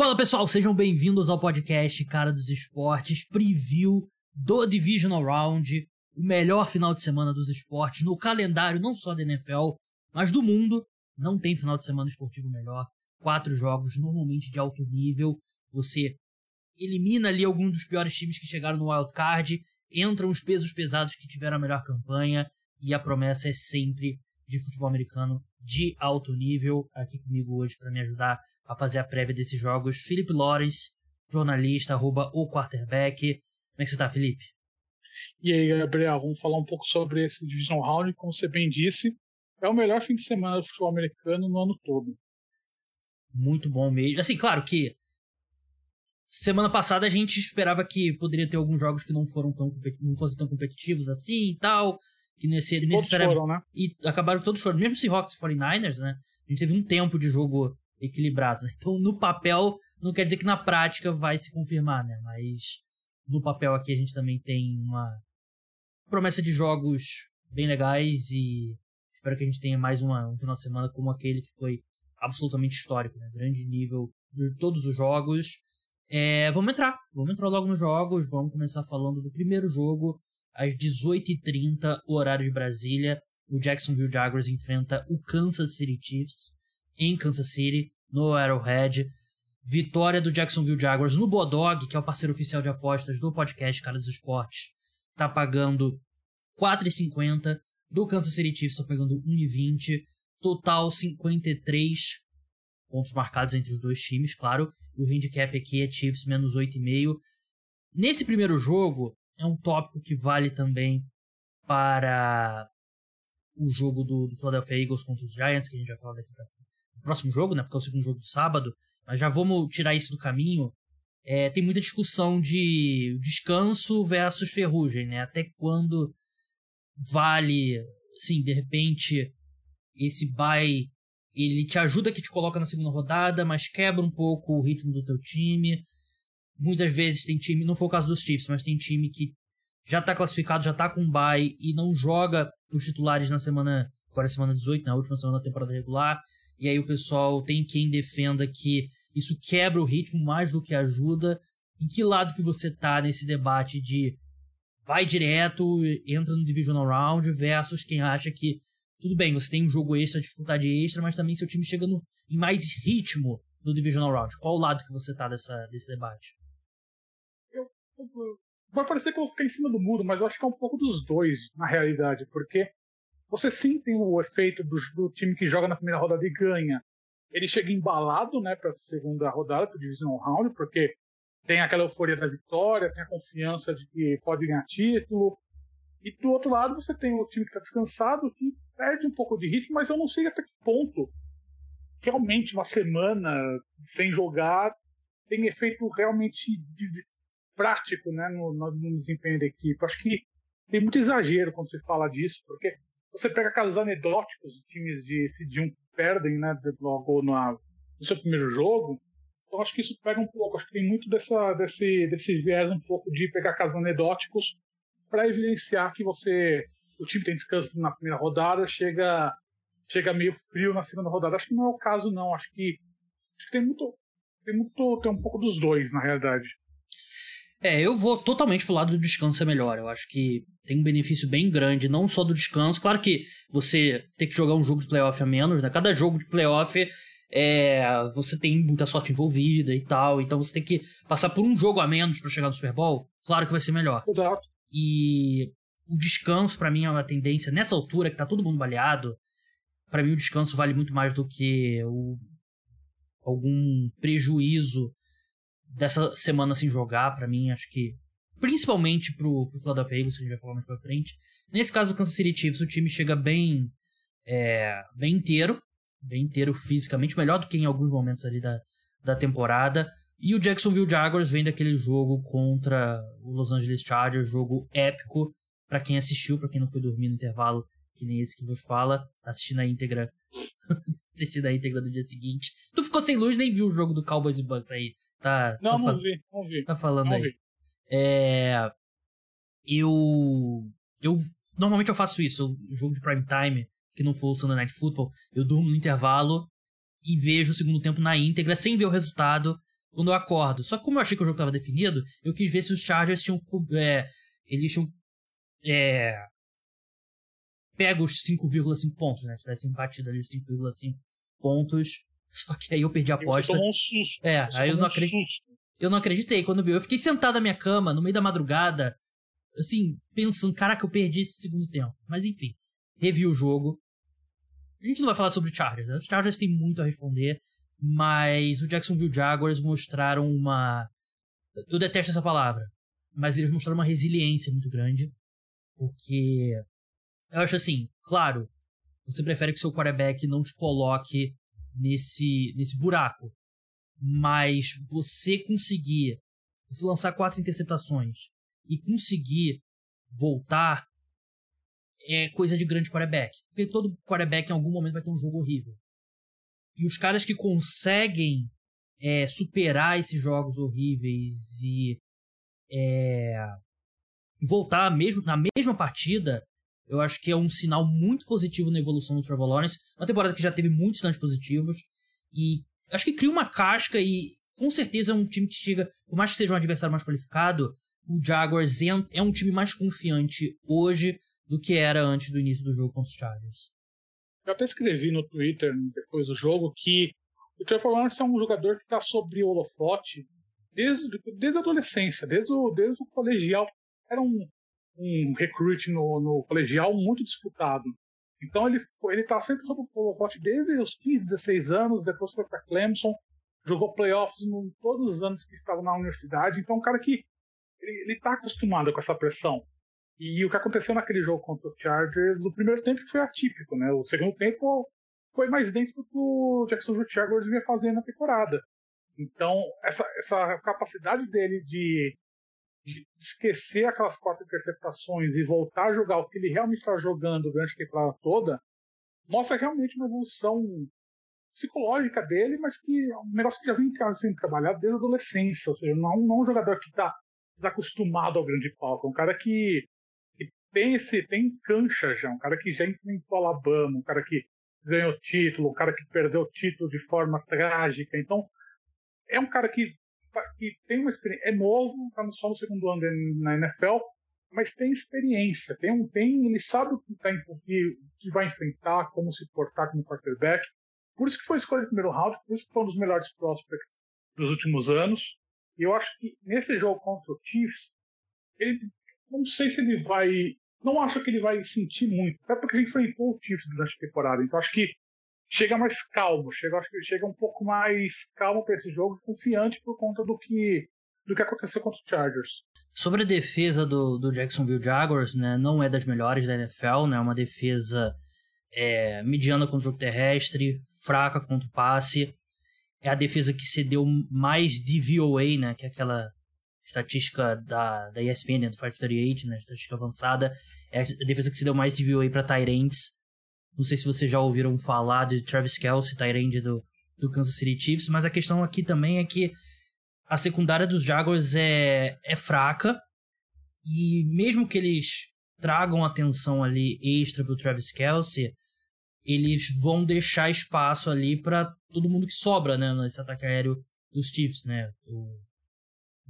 Fala pessoal, sejam bem-vindos ao podcast Cara dos Esportes, preview do Divisional Round, o melhor final de semana dos esportes no calendário não só da NFL, mas do mundo. Não tem final de semana esportivo melhor. Quatro jogos, normalmente de alto nível. Você elimina ali alguns dos piores times que chegaram no wild card, entram os pesos pesados que tiveram a melhor campanha e a promessa é sempre de futebol americano de alto nível. Aqui comigo hoje para me ajudar a fazer a prévia desses jogos, Felipe Lawrence, jornalista, arroba o quarterback. Como é que você tá, Felipe? E aí, Gabriel, vamos falar um pouco sobre esse Division Round, como você bem disse, é o melhor fim de semana do futebol americano no ano todo. Muito bom mesmo. Assim, claro que semana passada a gente esperava que poderia ter alguns jogos que não foram tão não fossem tão competitivos assim e tal, que ia ser necessariamente foram, né? e acabaram todos foram, mesmo Seahawks e 49ers, né? A gente teve um tempo de jogo equilibrado, né? Então, no papel não quer dizer que na prática vai se confirmar, né? Mas no papel aqui a gente também tem uma promessa de jogos bem legais e espero que a gente tenha mais uma, um final de semana como aquele que foi absolutamente histórico, né? Grande nível de todos os jogos. É, vamos entrar, vamos entrar logo nos jogos, vamos começar falando do primeiro jogo, às 18h30, horário de Brasília. O Jacksonville Jaguars enfrenta o Kansas City Chiefs em Kansas City, no Arrowhead. Vitória do Jacksonville Jaguars no Bodog, que é o parceiro oficial de apostas do podcast Caras dos Esportes. Tá pagando 4,50. Do Kansas City Chiefs tá pagando 1,20. Total 53 pontos marcados entre os dois times, claro. O handicap aqui é Chiefs menos 8,5. Nesse primeiro jogo, é um tópico que vale também para o jogo do, do Philadelphia Eagles contra os Giants, que a gente vai falar daqui para o próximo jogo, né? Porque é o segundo jogo do sábado. Mas já vamos tirar isso do caminho. É, tem muita discussão de descanso versus ferrugem, né? Até quando vale, sim, de repente esse bye ele te ajuda que te coloca na segunda rodada, mas quebra um pouco o ritmo do teu time. Muitas vezes tem time, não foi o caso dos Chiefs, mas tem time que já tá classificado, já tá com bye e não joga os titulares na semana, agora é semana 18, na última semana da temporada regular. E aí o pessoal tem quem defenda que isso quebra o ritmo mais do que ajuda. Em que lado que você tá nesse debate de vai direto, entra no Divisional Round versus quem acha que tudo bem, você tem um jogo extra, dificuldade extra, mas também seu time chega no, em mais ritmo no Divisional Round. Qual o lado que você tá dessa, desse debate? Vai parecer que eu vou ficar em cima do muro, mas eu acho que é um pouco dos dois, na realidade, porque você sim tem o efeito do, do time que joga na primeira rodada e ganha. Ele chega embalado né, para a segunda rodada, para o Divisional Round, porque tem aquela euforia da vitória, tem a confiança de que pode ganhar título. E do outro lado você tem o time que está descansado, que perde um pouco de ritmo, mas eu não sei até que ponto realmente uma semana sem jogar tem efeito realmente prático né, no, no, desempenho da equipe. Acho que tem muito exagero quando se fala disso, porque você pega casos anedóticos times de CD1 que perdem né, logo no seu primeiro jogo. Então acho que isso pega um pouco. Acho que tem muito dessa, desse, desse viés um pouco de pegar casos anedóticos para evidenciar que você o time tem descanso na primeira rodada, chega chega meio frio na segunda rodada. Acho que não é o caso não. Acho que, acho que tem muito tem muito tem um pouco dos dois na realidade. É, eu vou totalmente pro lado do descanso é melhor. Eu acho que tem um benefício bem grande, não só do descanso. Claro que você tem que jogar um jogo de playoff a menos, né? Cada jogo de playoff é, você tem muita sorte envolvida e tal. Então você tem que passar por um jogo a menos para chegar no Super Bowl. Claro que vai ser melhor. Exato. E o descanso, para mim, é uma tendência. Nessa altura que tá todo mundo baleado, para mim o descanso vale muito mais do que o, algum prejuízo dessa semana sem jogar, para mim, acho que. Principalmente pro, pro Philadelphia Eagles, que a gente vai falar mais pra frente. Nesse caso do Kansas City Chiefs, o time chega bem. É, bem inteiro. Bem inteiro fisicamente, melhor do que em alguns momentos ali da, da temporada. E o Jacksonville Jaguars vem daquele jogo contra o Los Angeles Chargers, jogo épico para quem assistiu, para quem não foi dormir no intervalo, que nem esse que vos fala, assistindo a íntegra, assistindo a íntegra do dia seguinte. Tu ficou sem luz, nem viu o jogo do Cowboys e Bucks aí. Tá, não, tá não vi, não vi. Tá falando não aí. Vi. É, eu, eu normalmente eu faço isso, o jogo de prime time que não for o Sunday Night Football, eu durmo no intervalo e vejo o segundo tempo na íntegra sem ver o resultado quando eu acordo. Só que como eu achei que o jogo estava definido, eu quis ver se os Chargers tinham. É, eles tinham. É, pego os 5,5 pontos, né? Tivessem batido ali os 5,5 pontos. Só que aí eu perdi a aposta. Um susto. É, você aí eu não, um susto. eu não acreditei quando vi. Eu fiquei sentado na minha cama, no meio da madrugada, assim, pensando, caraca, eu perdi esse segundo tempo. Mas enfim, revi o jogo. A gente não vai falar sobre Chargers, né? Os Chargers têm muito a responder, mas o Jacksonville Jaguars mostraram uma. Eu detesto essa palavra, mas eles mostraram uma resiliência muito grande. Porque eu acho assim, claro, você prefere que seu quarterback não te coloque nesse, nesse buraco. Mas você conseguir, você lançar quatro interceptações e conseguir voltar é coisa de grande quarterback. Porque todo quarterback em algum momento vai ter um jogo horrível. E os caras que conseguem é, superar esses jogos horríveis e é, voltar mesmo na mesma partida, eu acho que é um sinal muito positivo na evolução do Trevor Lawrence. Uma temporada que já teve muitos sinais positivos e acho que cria uma casca e com certeza é um time que chega, por mais que seja um adversário mais qualificado, o Jaguars é um time mais confiante hoje do que era antes do início do jogo contra os Chargers. Eu até escrevi no Twitter depois do jogo que o Trevor Lawrence é um jogador que está sobre o holofote desde, desde a adolescência, desde o, desde o colegial. Era um, um recruit no, no colegial muito disputado. Então ele foi, ele está sempre sob o holofote desde os 15, 16 anos, depois foi para Clemson, jogou playoffs todos os anos que estava na universidade. Então é um cara que ele está acostumado com essa pressão. E o que aconteceu naquele jogo contra o Chargers, o primeiro tempo foi atípico, né? O segundo tempo foi mais dentro do que o Jacksonville Jaguars vinha fazendo na temporada. Então, essa, essa capacidade dele de, de esquecer aquelas quatro interceptações e voltar a jogar o que ele realmente está jogando durante a temporada toda, mostra realmente uma evolução psicológica dele, mas que é um negócio que já vem sendo trabalhado desde a adolescência. Ou seja, não, não é um jogador que está desacostumado ao grande palco, é um cara que tem esse tem cancha já, um cara que já enfrentou Alabama, um cara que ganhou título, um cara que perdeu o título de forma trágica. Então, é um cara que, que tem uma experiência, é novo, está só no segundo ano na NFL, mas tem experiência, tem um tem, ele sabe o que, tá, que, que vai enfrentar, como se portar como quarterback. Por isso que foi escolha de primeiro round, por isso que foi um dos melhores prospects dos últimos anos. E eu acho que nesse jogo contra o Chiefs, ele não sei se ele vai. Não acho que ele vai sentir muito, até porque gente enfrentou o Chiefs durante a temporada. Então acho que chega mais calmo, chega, acho que chega um pouco mais calmo para esse jogo, confiante por conta do que do que aconteceu contra os Chargers. Sobre a defesa do, do Jacksonville Jaguars, né, não é das melhores da NFL, né, é uma defesa é, mediana contra o jogo terrestre, fraca contra o passe. É a defesa que cedeu mais DVOA, né, que é aquela estatística da, da ESPN, né, do 538, né, estatística avançada, é a defesa que se deu mais aí para Tyrants. Não sei se vocês já ouviram falar de Travis Kelce, Tyrande do, do Kansas City Chiefs, mas a questão aqui também é que a secundária dos Jaguars é, é fraca e mesmo que eles tragam atenção ali extra pro Travis Kelce, eles vão deixar espaço ali para todo mundo que sobra, né, nesse ataque aéreo dos Chiefs, né? O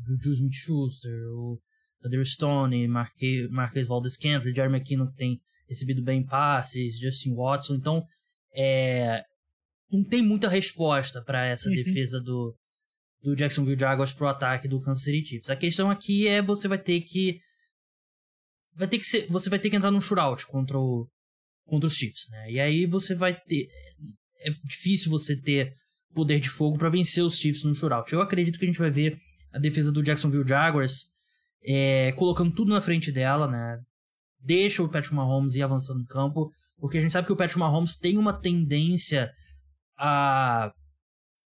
Juju Smith-Schuster, o Adder Stone, Marque, Marquez Valdez-Scantling, Jeremy McKinnon que tem recebido bem passes, Justin Watson. Então, é, não tem muita resposta para essa uhum. defesa do, do Jacksonville Jaguars pro ataque do Kansas City Chiefs. A questão aqui é você vai ter que vai ter que ser, você vai ter que entrar num shootout contra o contra os Chiefs, né? E aí você vai ter é difícil você ter poder de fogo para vencer os Chiefs no shootout. Eu acredito que a gente vai ver a defesa do Jacksonville Jaguars, é, colocando tudo na frente dela, né? Deixa o Patrick Mahomes ir avançando no campo, porque a gente sabe que o Patrick Mahomes tem uma tendência a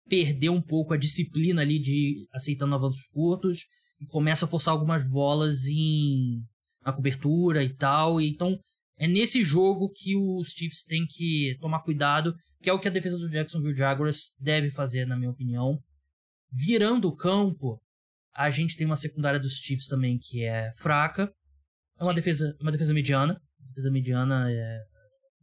perder um pouco a disciplina ali de aceitando avanços curtos e começa a forçar algumas bolas em na cobertura e tal. E então é nesse jogo que os Chiefs têm que tomar cuidado, que é o que a defesa do Jacksonville Jaguars deve fazer, na minha opinião. Virando o campo, a gente tem uma secundária dos Chiefs também que é fraca. É uma defesa, uma defesa mediana. Defesa mediana é,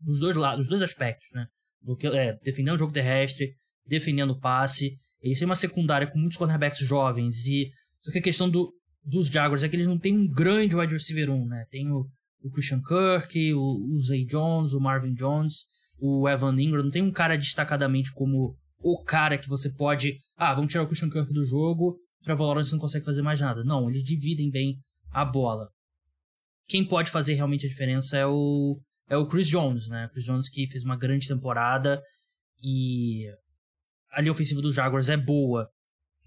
dos dois lados, dos dois aspectos, né? Do que, é, defendendo o jogo terrestre, defendendo o passe. Eles têm uma secundária com muitos cornerbacks jovens e só que a questão do, dos Jaguars é que eles não têm um grande wide receiver 1, né? Tem o, o Christian Kirk, o, o Zay Jones, o Marvin Jones, o Evan Ingram, não tem um cara destacadamente como o cara que você pode, ah, vamos tirar o Christian Kirk do jogo, Trevor Lawrence não consegue fazer mais nada. Não, eles dividem bem a bola. Quem pode fazer realmente a diferença é o é o Chris Jones, né? Chris Jones que fez uma grande temporada e a linha ofensiva dos Jaguars é boa,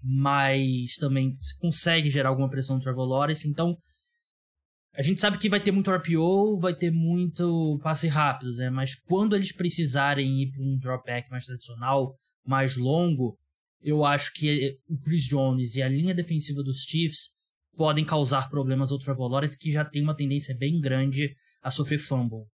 mas também consegue gerar alguma pressão no Trevor Lawrence, então a gente sabe que vai ter muito RPO, vai ter muito passe rápido, né? Mas quando eles precisarem ir para um drop back mais tradicional, mais longo, eu acho que o Chris Jones e a linha defensiva dos Chiefs podem causar problemas ao Trevor Lawrence, que já tem uma tendência bem grande a sofrer fumble.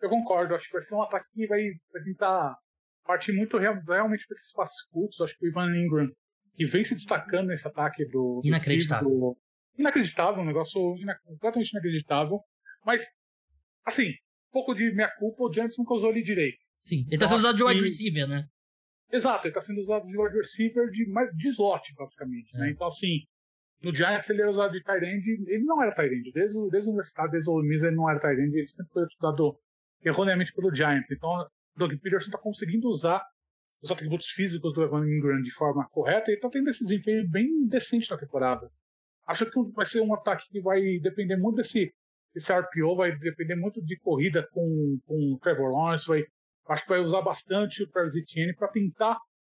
Eu concordo, acho que vai ser um ataque que vai, vai tentar partir muito realmente para esses passos curtos. Acho que o Ivan Ingram, que vem se destacando nesse ataque do. Inacreditável. Do, inacreditável, um negócio completamente inacreditável. Mas, assim, um pouco de minha culpa, o Giants nunca usou ele direito. Sim, ele está sendo usado de wide receiver, né? Exato, ele está sendo usado de wide receiver de, mais, de slot, basicamente. Né? É. Né? Então, assim, no Giants ele era usado de end, ele não era end, desde, desde o universidade, desde o Miss ele não era end, ele sempre foi usado erroneamente pelo Giants. Então, Doug Peterson está conseguindo usar os atributos físicos do Evan Ingram de forma correta e está tendo esse desempenho bem decente na temporada. Acho que vai ser um ataque que vai depender muito desse, desse RPO, vai depender muito de corrida com, com o Trevor Lawrence, vai, acho que vai usar bastante o Travis Etienne para tentar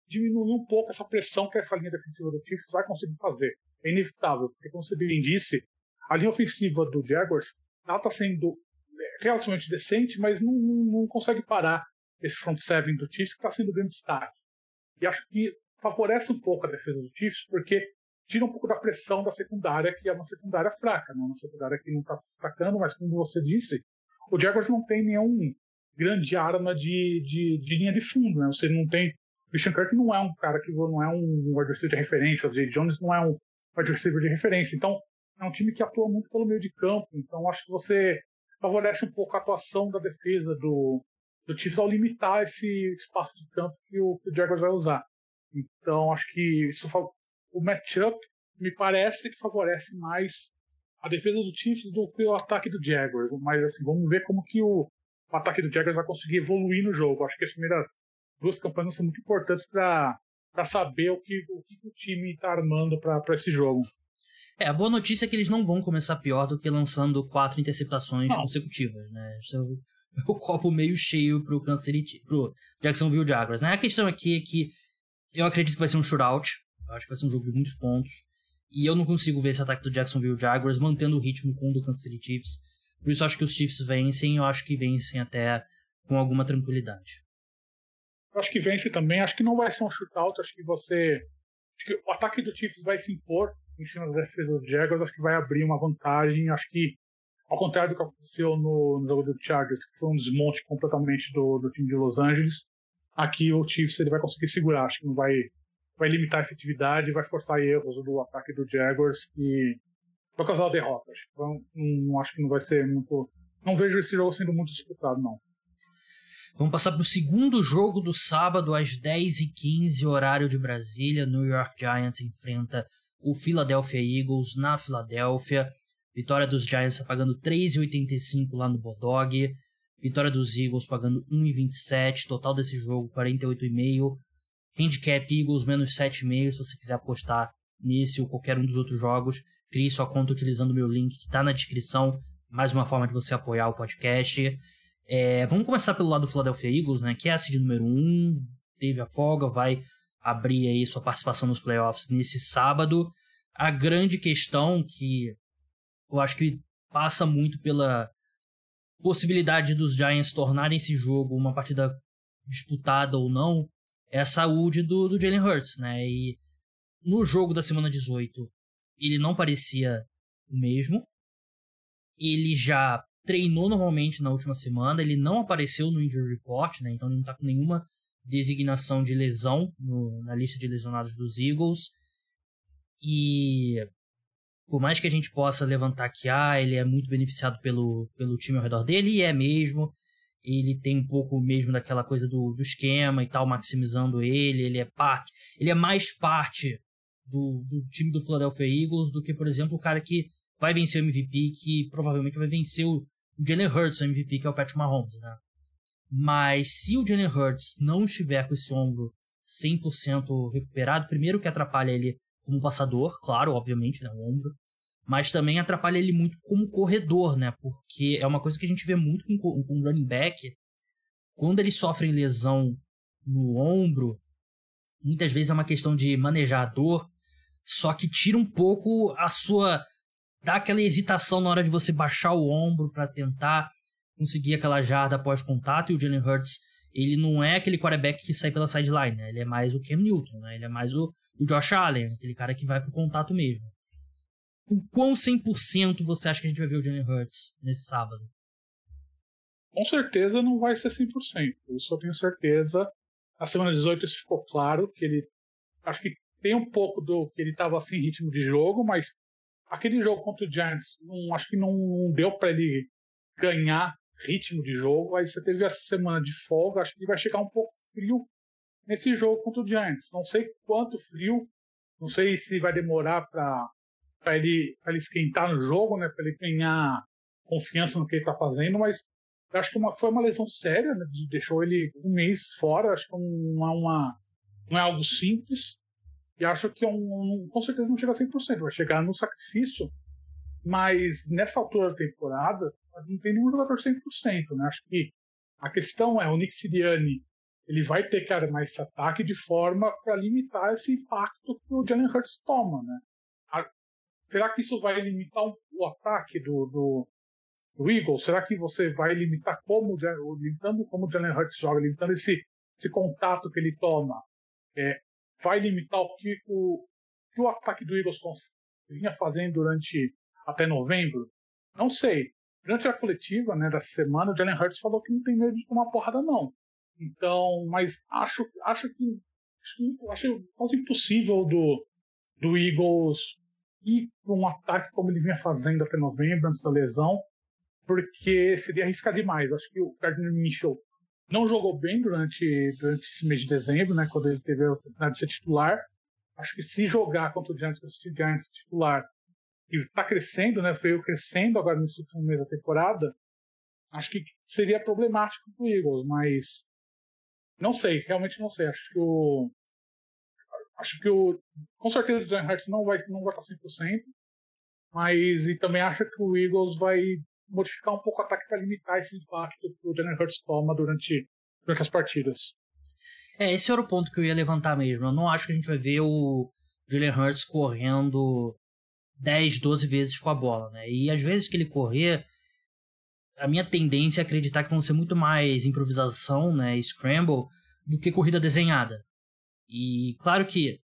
diminuir um pouco essa pressão que essa linha defensiva do Chiefs vai conseguir fazer. É inevitável, porque como você bem disse, a linha ofensiva do Jaguars está sendo relativamente decente, mas não, não, não consegue parar esse front seven do Chiefs que está sendo grande destaque. E acho que favorece um pouco a defesa do Chiefs, porque tira um pouco da pressão da secundária, que é uma secundária fraca, né? uma secundária que não está se destacando, mas como você disse, o Jaguars não tem nenhum grande arma de, de, de linha de fundo, né? Você não tem. Christian Kirk não é um cara que não é um wide de referência, o Jay Jones não é um wide receiver de referência. Então, é um time que atua muito pelo meio de campo. Então, acho que você favorece um pouco a atuação da defesa do, do Chiefs ao limitar esse espaço de campo que o, que o Jaguars vai usar. Então, acho que isso o matchup me parece que favorece mais a defesa do Chiefs do que o ataque do Jaguars. Mas assim, vamos ver como que o, o ataque do Jaguars vai conseguir evoluir no jogo. Acho que as primeiras duas campanhas são muito importantes para saber o que, o que o time está armando para esse jogo. É, a boa notícia é que eles não vão começar pior do que lançando quatro interceptações não. consecutivas, né? Isso é o, copo meio cheio pro Kansas City, pro Jacksonville Jaguars, né? A questão aqui é que eu acredito que vai ser um shootout, eu acho que vai ser um jogo de muitos pontos, e eu não consigo ver esse ataque do Jacksonville Jaguars mantendo o ritmo com o do Kansas City Chiefs, por isso eu acho que os Chiefs vencem, eu acho que vencem até com alguma tranquilidade. Eu acho que vence também, acho que não vai ser um shootout, acho que você... Acho que o ataque do Chiefs vai se impor, em cima da defesa do Jaguars, acho que vai abrir uma vantagem. Acho que, ao contrário do que aconteceu no, no jogo do Chargers, que foi um desmonte completamente do, do time de Los Angeles, aqui o Chiefs ele vai conseguir segurar. Acho que não vai, vai limitar a efetividade, vai forçar erros do ataque do Jaguars e vai causar a derrota. Acho, então, não, acho que não vai ser muito. Não vejo esse jogo sendo muito disputado, não. Vamos passar para o segundo jogo do sábado, às 10h15, horário de Brasília. New York Giants enfrenta o Philadelphia Eagles na Filadélfia. Vitória dos Giants tá pagando 3,85 lá no Bodog. Vitória dos Eagles pagando 1,27. Total desse jogo 48,5. Handicap Eagles menos 7,5 se você quiser apostar nesse ou qualquer um dos outros jogos. Crie sua conta utilizando o meu link que está na descrição. Mais uma forma de você apoiar o podcast. É, vamos começar pelo lado do Philadelphia Eagles, né? Que é a seed número 1. Teve a folga, vai abrir aí sua participação nos playoffs nesse sábado. A grande questão que eu acho que passa muito pela possibilidade dos Giants tornarem esse jogo uma partida disputada ou não é a saúde do, do Jalen Hurts, né? E no jogo da semana 18 ele não parecia o mesmo. Ele já treinou normalmente na última semana, ele não apareceu no injury report, né? Então ele não tá com nenhuma designação de lesão no, na lista de lesionados dos Eagles. E por mais que a gente possa levantar que ah, ele é muito beneficiado pelo, pelo time ao redor dele, e é mesmo. ele tem um pouco mesmo daquela coisa do, do esquema e tal, maximizando ele, ele é parte, ele é mais parte do, do time do Philadelphia Eagles do que, por exemplo, o cara que vai vencer o MVP, que provavelmente vai vencer o Jalen Hurts, o MVP, que é o Patrick Mahomes, né? Mas se o Jalen Hurts não estiver com esse ombro 100% recuperado, primeiro que atrapalha ele como passador, claro, obviamente, né, o ombro, mas também atrapalha ele muito como corredor, né? Porque é uma coisa que a gente vê muito com, o running back. Quando eles sofrem lesão no ombro, muitas vezes é uma questão de manejar a dor, só que tira um pouco a sua. Dá aquela hesitação na hora de você baixar o ombro para tentar conseguir aquela jarda após contato. E o Jalen Hurts, ele não é aquele quarterback que sai pela sideline, né? Ele é mais o Cam Newton, né? Ele é mais o, o Josh Allen, aquele cara que vai pro contato mesmo. O quão 100% você acha que a gente vai ver o Jalen Hurts nesse sábado? Com certeza não vai ser 100%. Isso eu tenho certeza. Na semana 18 isso ficou claro, que ele. Acho que tem um pouco do que ele estava sem ritmo de jogo, mas aquele jogo contra o Giants, não, acho que não, não deu para ele ganhar ritmo de jogo. Aí você teve essa semana de folga, acho que ele vai chegar um pouco frio nesse jogo contra o Giants. Não sei quanto frio, não sei se vai demorar para ele, ele esquentar no jogo, né, para ele ganhar confiança no que ele está fazendo, mas acho que uma, foi uma lesão séria, né, deixou ele um mês fora, acho que não é, uma, não é algo simples. E acho que é um, com certeza não chega a 100%, vai chegar no sacrifício, mas nessa altura da temporada não tem nenhum jogador 100%, né? Acho que a questão é, o Nick Sirianni ele vai ter que armar esse ataque de forma para limitar esse impacto que o Jalen Hurts toma, né? Será que isso vai limitar o ataque do, do, do, Eagles? Será que você vai limitar como, limitando como o Jalen Hurts joga, limitando esse, esse contato que ele toma? É, vai limitar o que o, que o ataque do Eagles vinha fazendo durante até novembro? Não sei. Durante a coletiva né, dessa semana, o Jalen Hurts falou que não tem medo de tomar porrada, não. Então, mas acho, acho que acho, acho quase impossível do, do Eagles ir para um ataque como ele vinha fazendo até novembro, antes da lesão, porque seria arriscar demais. Acho que o Gardner Mitchell não jogou bem durante, durante esse mês de dezembro, né, quando ele teve a oportunidade de ser titular. Acho que se jogar contra o Giants, o Giants titular, e está crescendo, né, veio crescendo agora nesse último mês da temporada, acho que seria problemático para o Eagles, mas não sei, realmente não sei. Acho que o. Acho que o. Com certeza o John Hurts não vai, não vai estar 100%, mas e também acho que o Eagles vai modificar um pouco o ataque para limitar esse impacto que o Jalen Hurts toma durante, durante as partidas. É, esse era o ponto que eu ia levantar mesmo. Eu não acho que a gente vai ver o Jalen Hurts correndo 10, 12 vezes com a bola, né? E às vezes que ele correr, a minha tendência é acreditar que vão ser muito mais improvisação, né, scramble, do que corrida desenhada. E claro que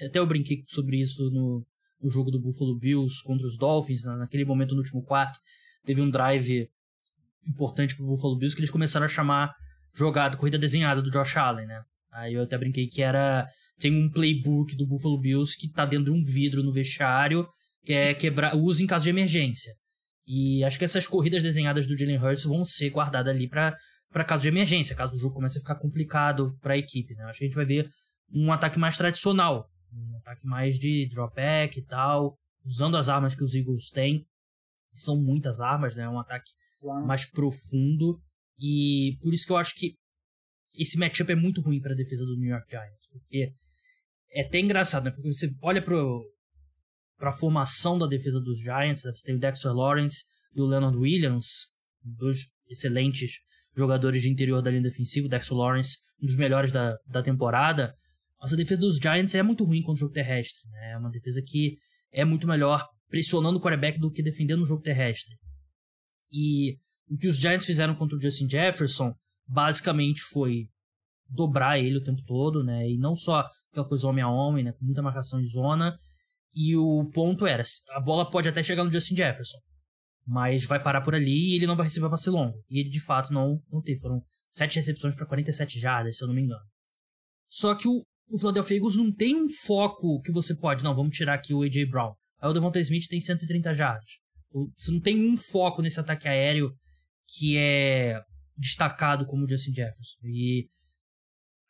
até eu brinquei sobre isso no, no jogo do Buffalo Bills contra os Dolphins, né, naquele momento no último quarto, teve um drive importante pro Buffalo Bills que eles começaram a chamar jogada, corrida desenhada do Josh Allen, né? Aí eu até brinquei que era tem um playbook do Buffalo Bills que tá dentro de um vidro no vestiário que é quebrar, uso em caso de emergência. E acho que essas corridas desenhadas do Jalen Hurts vão ser guardadas ali para para caso de emergência, caso o jogo comece a ficar complicado para a equipe, né? Acho que a gente vai ver um ataque mais tradicional, um ataque mais de drop back e tal, usando as armas que os Eagles têm, são muitas armas, né? Um ataque mais profundo e por isso que eu acho que esse matchup é muito ruim para a defesa do New York Giants, porque é até engraçado, né? Porque você olha para a formação da defesa dos Giants. Né? Você tem o Dexter Lawrence e o Leonard Williams, dois excelentes jogadores de interior da linha defensiva. O Dexter Lawrence, um dos melhores da, da temporada. Nossa defesa dos Giants é muito ruim contra o jogo terrestre. Né? É uma defesa que é muito melhor pressionando o quarterback do que defendendo o jogo terrestre. E o que os Giants fizeram contra o Justin Jefferson basicamente foi dobrar ele o tempo todo, né? E não só aquela coisa homem a homem, né? Com muita marcação em zona, e o ponto era: a bola pode até chegar no Justin Jefferson, mas vai parar por ali e ele não vai receber passe longo. E ele de fato não, não teve. Foram 7 recepções para 47 jardas, se eu não me engano. Só que o, o Philadelphia Eagles não tem um foco que você pode, não, vamos tirar aqui o A.J. Brown. Aí o Devonta Smith tem 130 jardas. Você não tem um foco nesse ataque aéreo que é destacado como o Justin Jefferson. E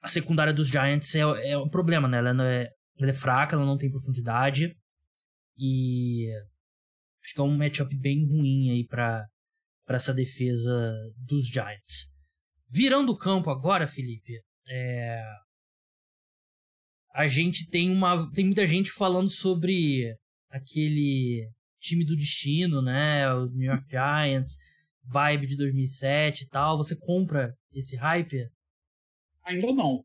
a secundária dos Giants é, é um problema, né? Ela, é, ela é fraca, ela não tem profundidade. E acho que é um matchup bem ruim aí para essa defesa dos Giants. Virando o campo agora, Felipe, é... a gente tem uma tem muita gente falando sobre aquele time do destino, né? O New York Giants, vibe de 2007 e tal. Você compra esse hype? Ainda não.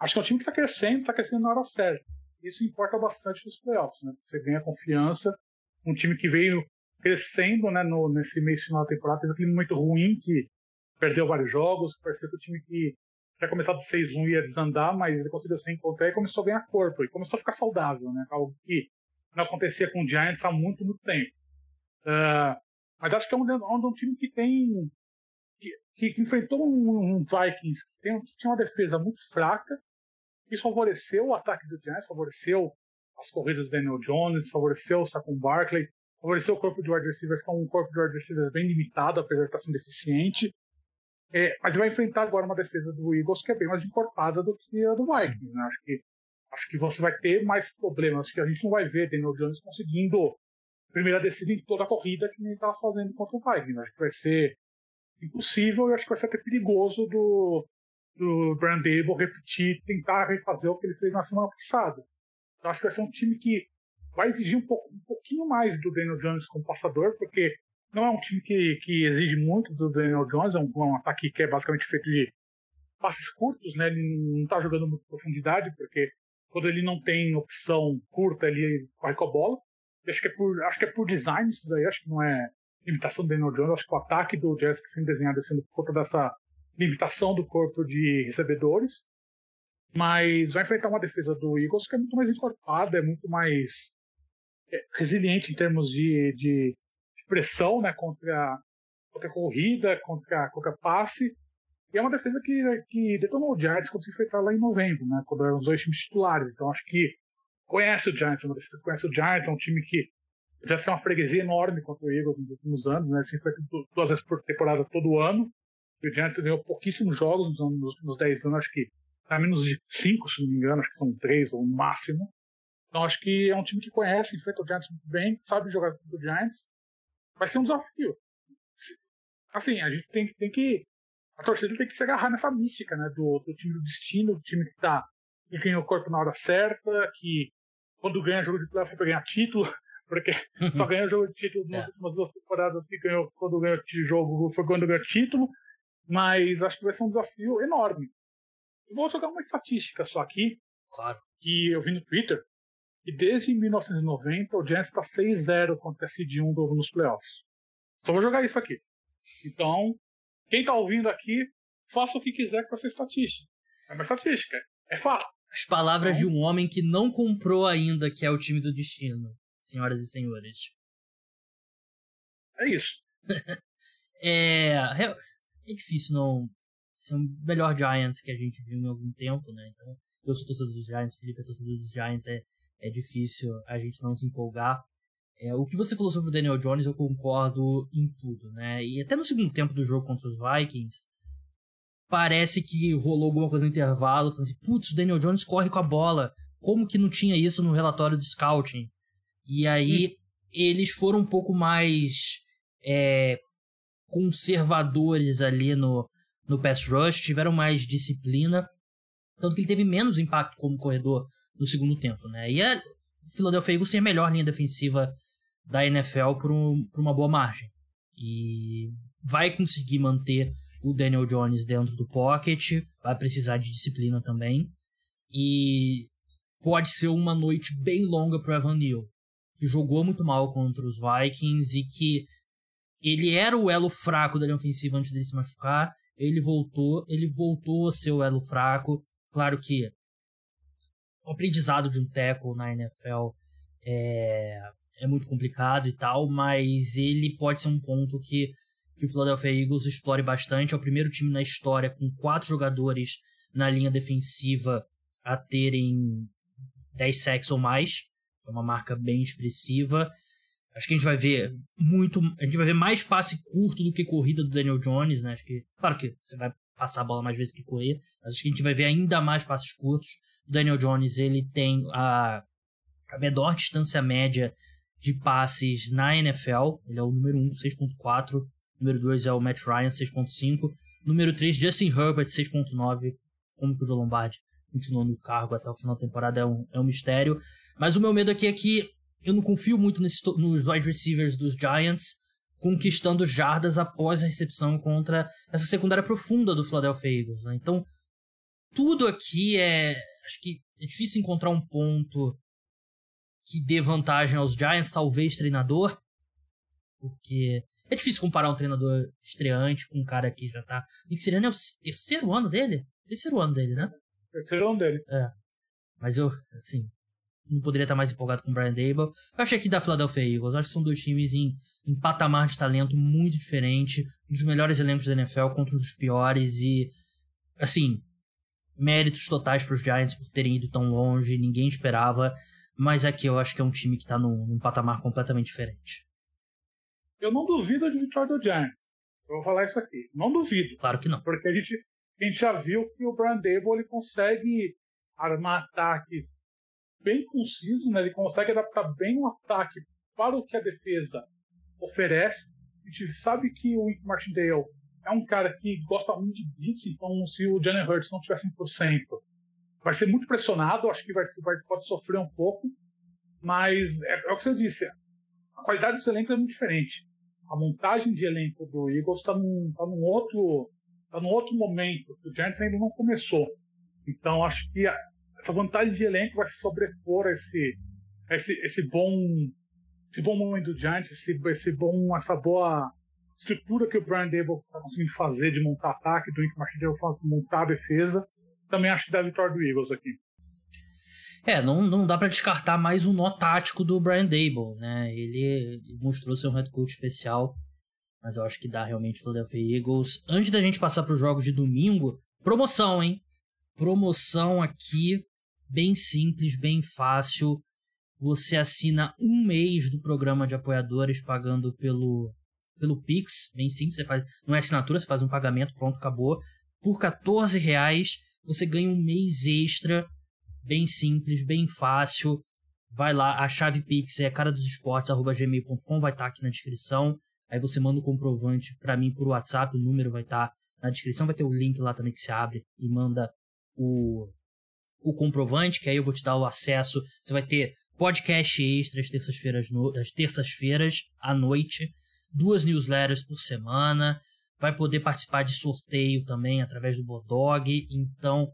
Acho que é um time que está crescendo, está crescendo na hora certa. Isso importa bastante nos playoffs, né? Você ganha confiança. Um time que veio crescendo, né, no, nesse mês final da temporada, fez aquele muito ruim que perdeu vários jogos, parecia que o time que tinha começado 6-1 ia desandar, mas ele conseguiu se reencontrar e começou a ganhar corpo, e começou a ficar saudável, né? Algo que não acontecia com o Giants há muito, muito tempo. Uh, mas acho que é um, um, um time que tem. que, que enfrentou um, um Vikings que, tem, que tinha uma defesa muito fraca. Isso favoreceu o ataque do Giants, favoreceu as corridas do Daniel Jones, favoreceu o Saquon Barkley, favoreceu o corpo de wide receivers, que é um corpo de wide receivers bem limitado, apesar de estar sendo deficiente. É, mas vai enfrentar agora uma defesa do Eagles que é bem mais encorpada do que a do Vikings. Né? Acho, que, acho que você vai ter mais problemas. Acho que a gente não vai ver Daniel Jones conseguindo primeira descida em toda a corrida que nem estava fazendo contra o Vikings. Acho que vai ser impossível e acho que vai ser até perigoso do, do Brian Dable repetir, tentar refazer o que ele fez na semana passada. Então acho que vai ser um time que vai exigir um, pouco, um pouquinho mais do Daniel Jones como passador, porque não é um time que, que exige muito do Daniel Jones, é um, um ataque que é basicamente feito de passes curtos, né? Ele não está jogando muito profundidade, porque quando ele não tem opção curta, ele corre com a bola. acho que é por, acho que é por design isso daí, acho que não é limitação do Daniel Jones, acho que o ataque do Jazz está sendo desenhado sendo por conta dessa limitação do corpo de recebedores. Mas vai enfrentar uma defesa do Eagles que é muito mais encorpada, é muito mais é, resiliente em termos de, de pressão né, contra, contra a corrida, contra, contra passe. E é uma defesa que, que detonou o Giants quando se enfrentar lá em novembro, né, quando eram os dois times titulares. Então acho que conhece o Giants, é uma defesa que conhece o Giants, é um time que já tem uma freguesia enorme contra o Eagles nos últimos anos, né, se enfrenta duas vezes por temporada todo ano. E o Giants ganhou pouquíssimos jogos nos, últimos 10 anos, acho que tá menos de 5, se não me engano, acho que são 3 ou no máximo. Então acho que é um time que conhece, enfrenta o Giants muito bem, sabe jogar contra o Giants vai ser um desafio. Assim, a gente tem, tem que. A torcida tem que se agarrar nessa mística, né? Do, do time do destino, do time que tá. que ganha o corpo na hora certa, que quando ganha jogo de playoff é pra ganhar título, porque só ganha jogo de título nas é. últimas duas temporadas que ganhou quando ganhou jogo foi quando ganhou título. Mas acho que vai ser um desafio enorme. vou jogar uma estatística só aqui. Claro. Que eu vi no Twitter. E desde 1990 o Giants está 6-0 contra a Seed 1 nos playoffs. Só vou jogar isso aqui. Então, quem está ouvindo aqui, faça o que quiser com essa estatística. É uma estatística, é fato. As palavras então, de um homem que não comprou ainda, que é o time do destino, senhoras e senhores. É isso. é, é difícil não ser o melhor Giants que a gente viu em algum tempo, né? Então, eu sou torcedor dos Giants, Felipe é torcedor dos Giants, é, é difícil a gente não se empolgar. É, o que você falou sobre o Daniel Jones, eu concordo em tudo, né? E até no segundo tempo do jogo contra os Vikings, parece que rolou alguma coisa no intervalo, falando assim, putz, o Daniel Jones corre com a bola. Como que não tinha isso no relatório de scouting? E aí hum. eles foram um pouco mais é, conservadores ali no, no pass rush, tiveram mais disciplina, tanto que ele teve menos impacto como corredor no segundo tempo, né? E a Philadelphia Eagles tem a melhor linha defensiva da NFL por, um, por uma boa margem. E vai conseguir manter o Daniel Jones dentro do pocket, vai precisar de disciplina também. E pode ser uma noite bem longa para Evan Neal, que jogou muito mal contra os Vikings e que ele era o elo fraco da linha ofensiva antes dele se machucar. Ele voltou, ele voltou a ser o elo fraco. Claro que o aprendizado de um tackle na NFL é, é muito complicado e tal, mas ele pode ser um ponto que, que o Philadelphia Eagles explore bastante. É o primeiro time na história com quatro jogadores na linha defensiva a terem 10 sacks ou mais, é uma marca bem expressiva. Acho que a gente vai ver muito. A gente vai ver mais passe curto do que corrida do Daniel Jones, né? Acho que. Claro que você vai passar a bola mais vezes que correr, mas acho que a gente vai ver ainda mais passes curtos. O Daniel Jones, ele tem a, a menor distância média de passes na NFL. Ele é o número 1, 6.4. Número 2 é o Matt Ryan, 6.5. Número 3, Justin Herbert, 6.9. Como que o Joe Lombardi continuou no cargo até o final da temporada é um, é um mistério. Mas o meu medo aqui é que eu não confio muito nesse, nos wide receivers dos Giants conquistando jardas após a recepção contra essa secundária profunda do Philadelphia Eagles. Né? Então, tudo aqui é. Acho que é difícil encontrar um ponto que dê vantagem aos Giants, talvez treinador, porque é difícil comparar um treinador estreante com um cara que já tá. Nick Sirianni é o terceiro ano dele? Terceiro ano dele, né? Terceiro ano dele. É. Mas eu, assim, não poderia estar mais empolgado com o Brian Dable. Eu achei que da Philadelphia Eagles. Eu acho que são dois times em, em patamar de talento muito diferente. Um dos melhores elencos da NFL contra um dos piores. E, assim, méritos totais para os Giants por terem ido tão longe. Ninguém esperava. Mas aqui eu acho que é um time que está num, num patamar completamente diferente. Eu não duvido de vitória do Giants. Eu vou falar isso aqui. Não duvido. Claro que não. Porque a gente, a gente já viu que o Brian Dable ele consegue armar ataques bem concisos, né? ele consegue adaptar bem o ataque para o que a defesa oferece. A gente sabe que o Wink Martindale é um cara que gosta muito de blitz, então se o Jalen Hurts não tiver 100%, vai ser muito pressionado, acho que vai, vai, pode sofrer um pouco, mas é, é o que você disse, a qualidade dos elencos é muito diferente. A montagem de elenco do Eagles está num, tá num, outro, tá num outro momento, o Giants ainda não começou. Então acho que essa vantagem de elenco vai se sobrepor a esse, a esse, esse bom esse bom momento do Giants, esse, esse bom, essa boa estrutura que o Brian Dable está conseguindo fazer de montar ataque, do Ink Martindale montar a defesa, também acho que dá a vitória do Eagles aqui. É, não, não dá para descartar mais um nó tático do Brian Dable, né? Ele, ele mostrou ser um head coach especial, mas eu acho que dá realmente Philadelphia Eagles. Antes da gente passar para os jogos de domingo, promoção, hein? Promoção aqui, bem simples, bem fácil. Você assina um mês do programa de apoiadores pagando pelo pelo Pix, bem simples, você faz, não é assinatura, você faz um pagamento, pronto, acabou. Por 14 reais você ganha um mês extra, bem simples, bem fácil. Vai lá, a chave Pix é cara dos esportes, arroba gmail.com, vai estar tá aqui na descrição. Aí você manda o comprovante para mim por WhatsApp, o número vai estar tá na descrição, vai ter o link lá também que se abre e manda o, o comprovante, que aí eu vou te dar o acesso. Você vai ter podcast extra às terças-feiras terças-feiras à noite, duas newsletters por semana, vai poder participar de sorteio também através do Bodog. Então,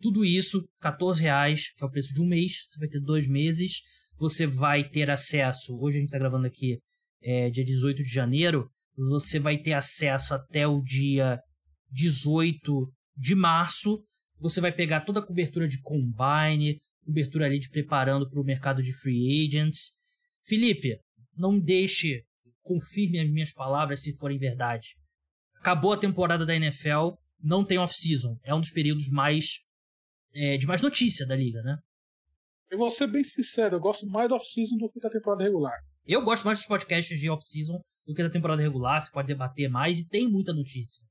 tudo isso, 14 reais, que é o preço de um mês. Você vai ter dois meses. Você vai ter acesso. Hoje a gente está gravando aqui, é, dia 18 de janeiro. Você vai ter acesso até o dia 18 de março. Você vai pegar toda a cobertura de combine, cobertura ali de preparando para o mercado de free agents. Felipe, não deixe, confirme as minhas palavras se forem verdade. Acabou a temporada da NFL, não tem off-season. É um dos períodos mais é, de mais notícia da liga, né? Eu vou ser bem sincero, eu gosto mais da off-season do que da temporada regular. Eu gosto mais dos podcasts de off-season do que da temporada regular, você pode debater mais e tem muita notícia.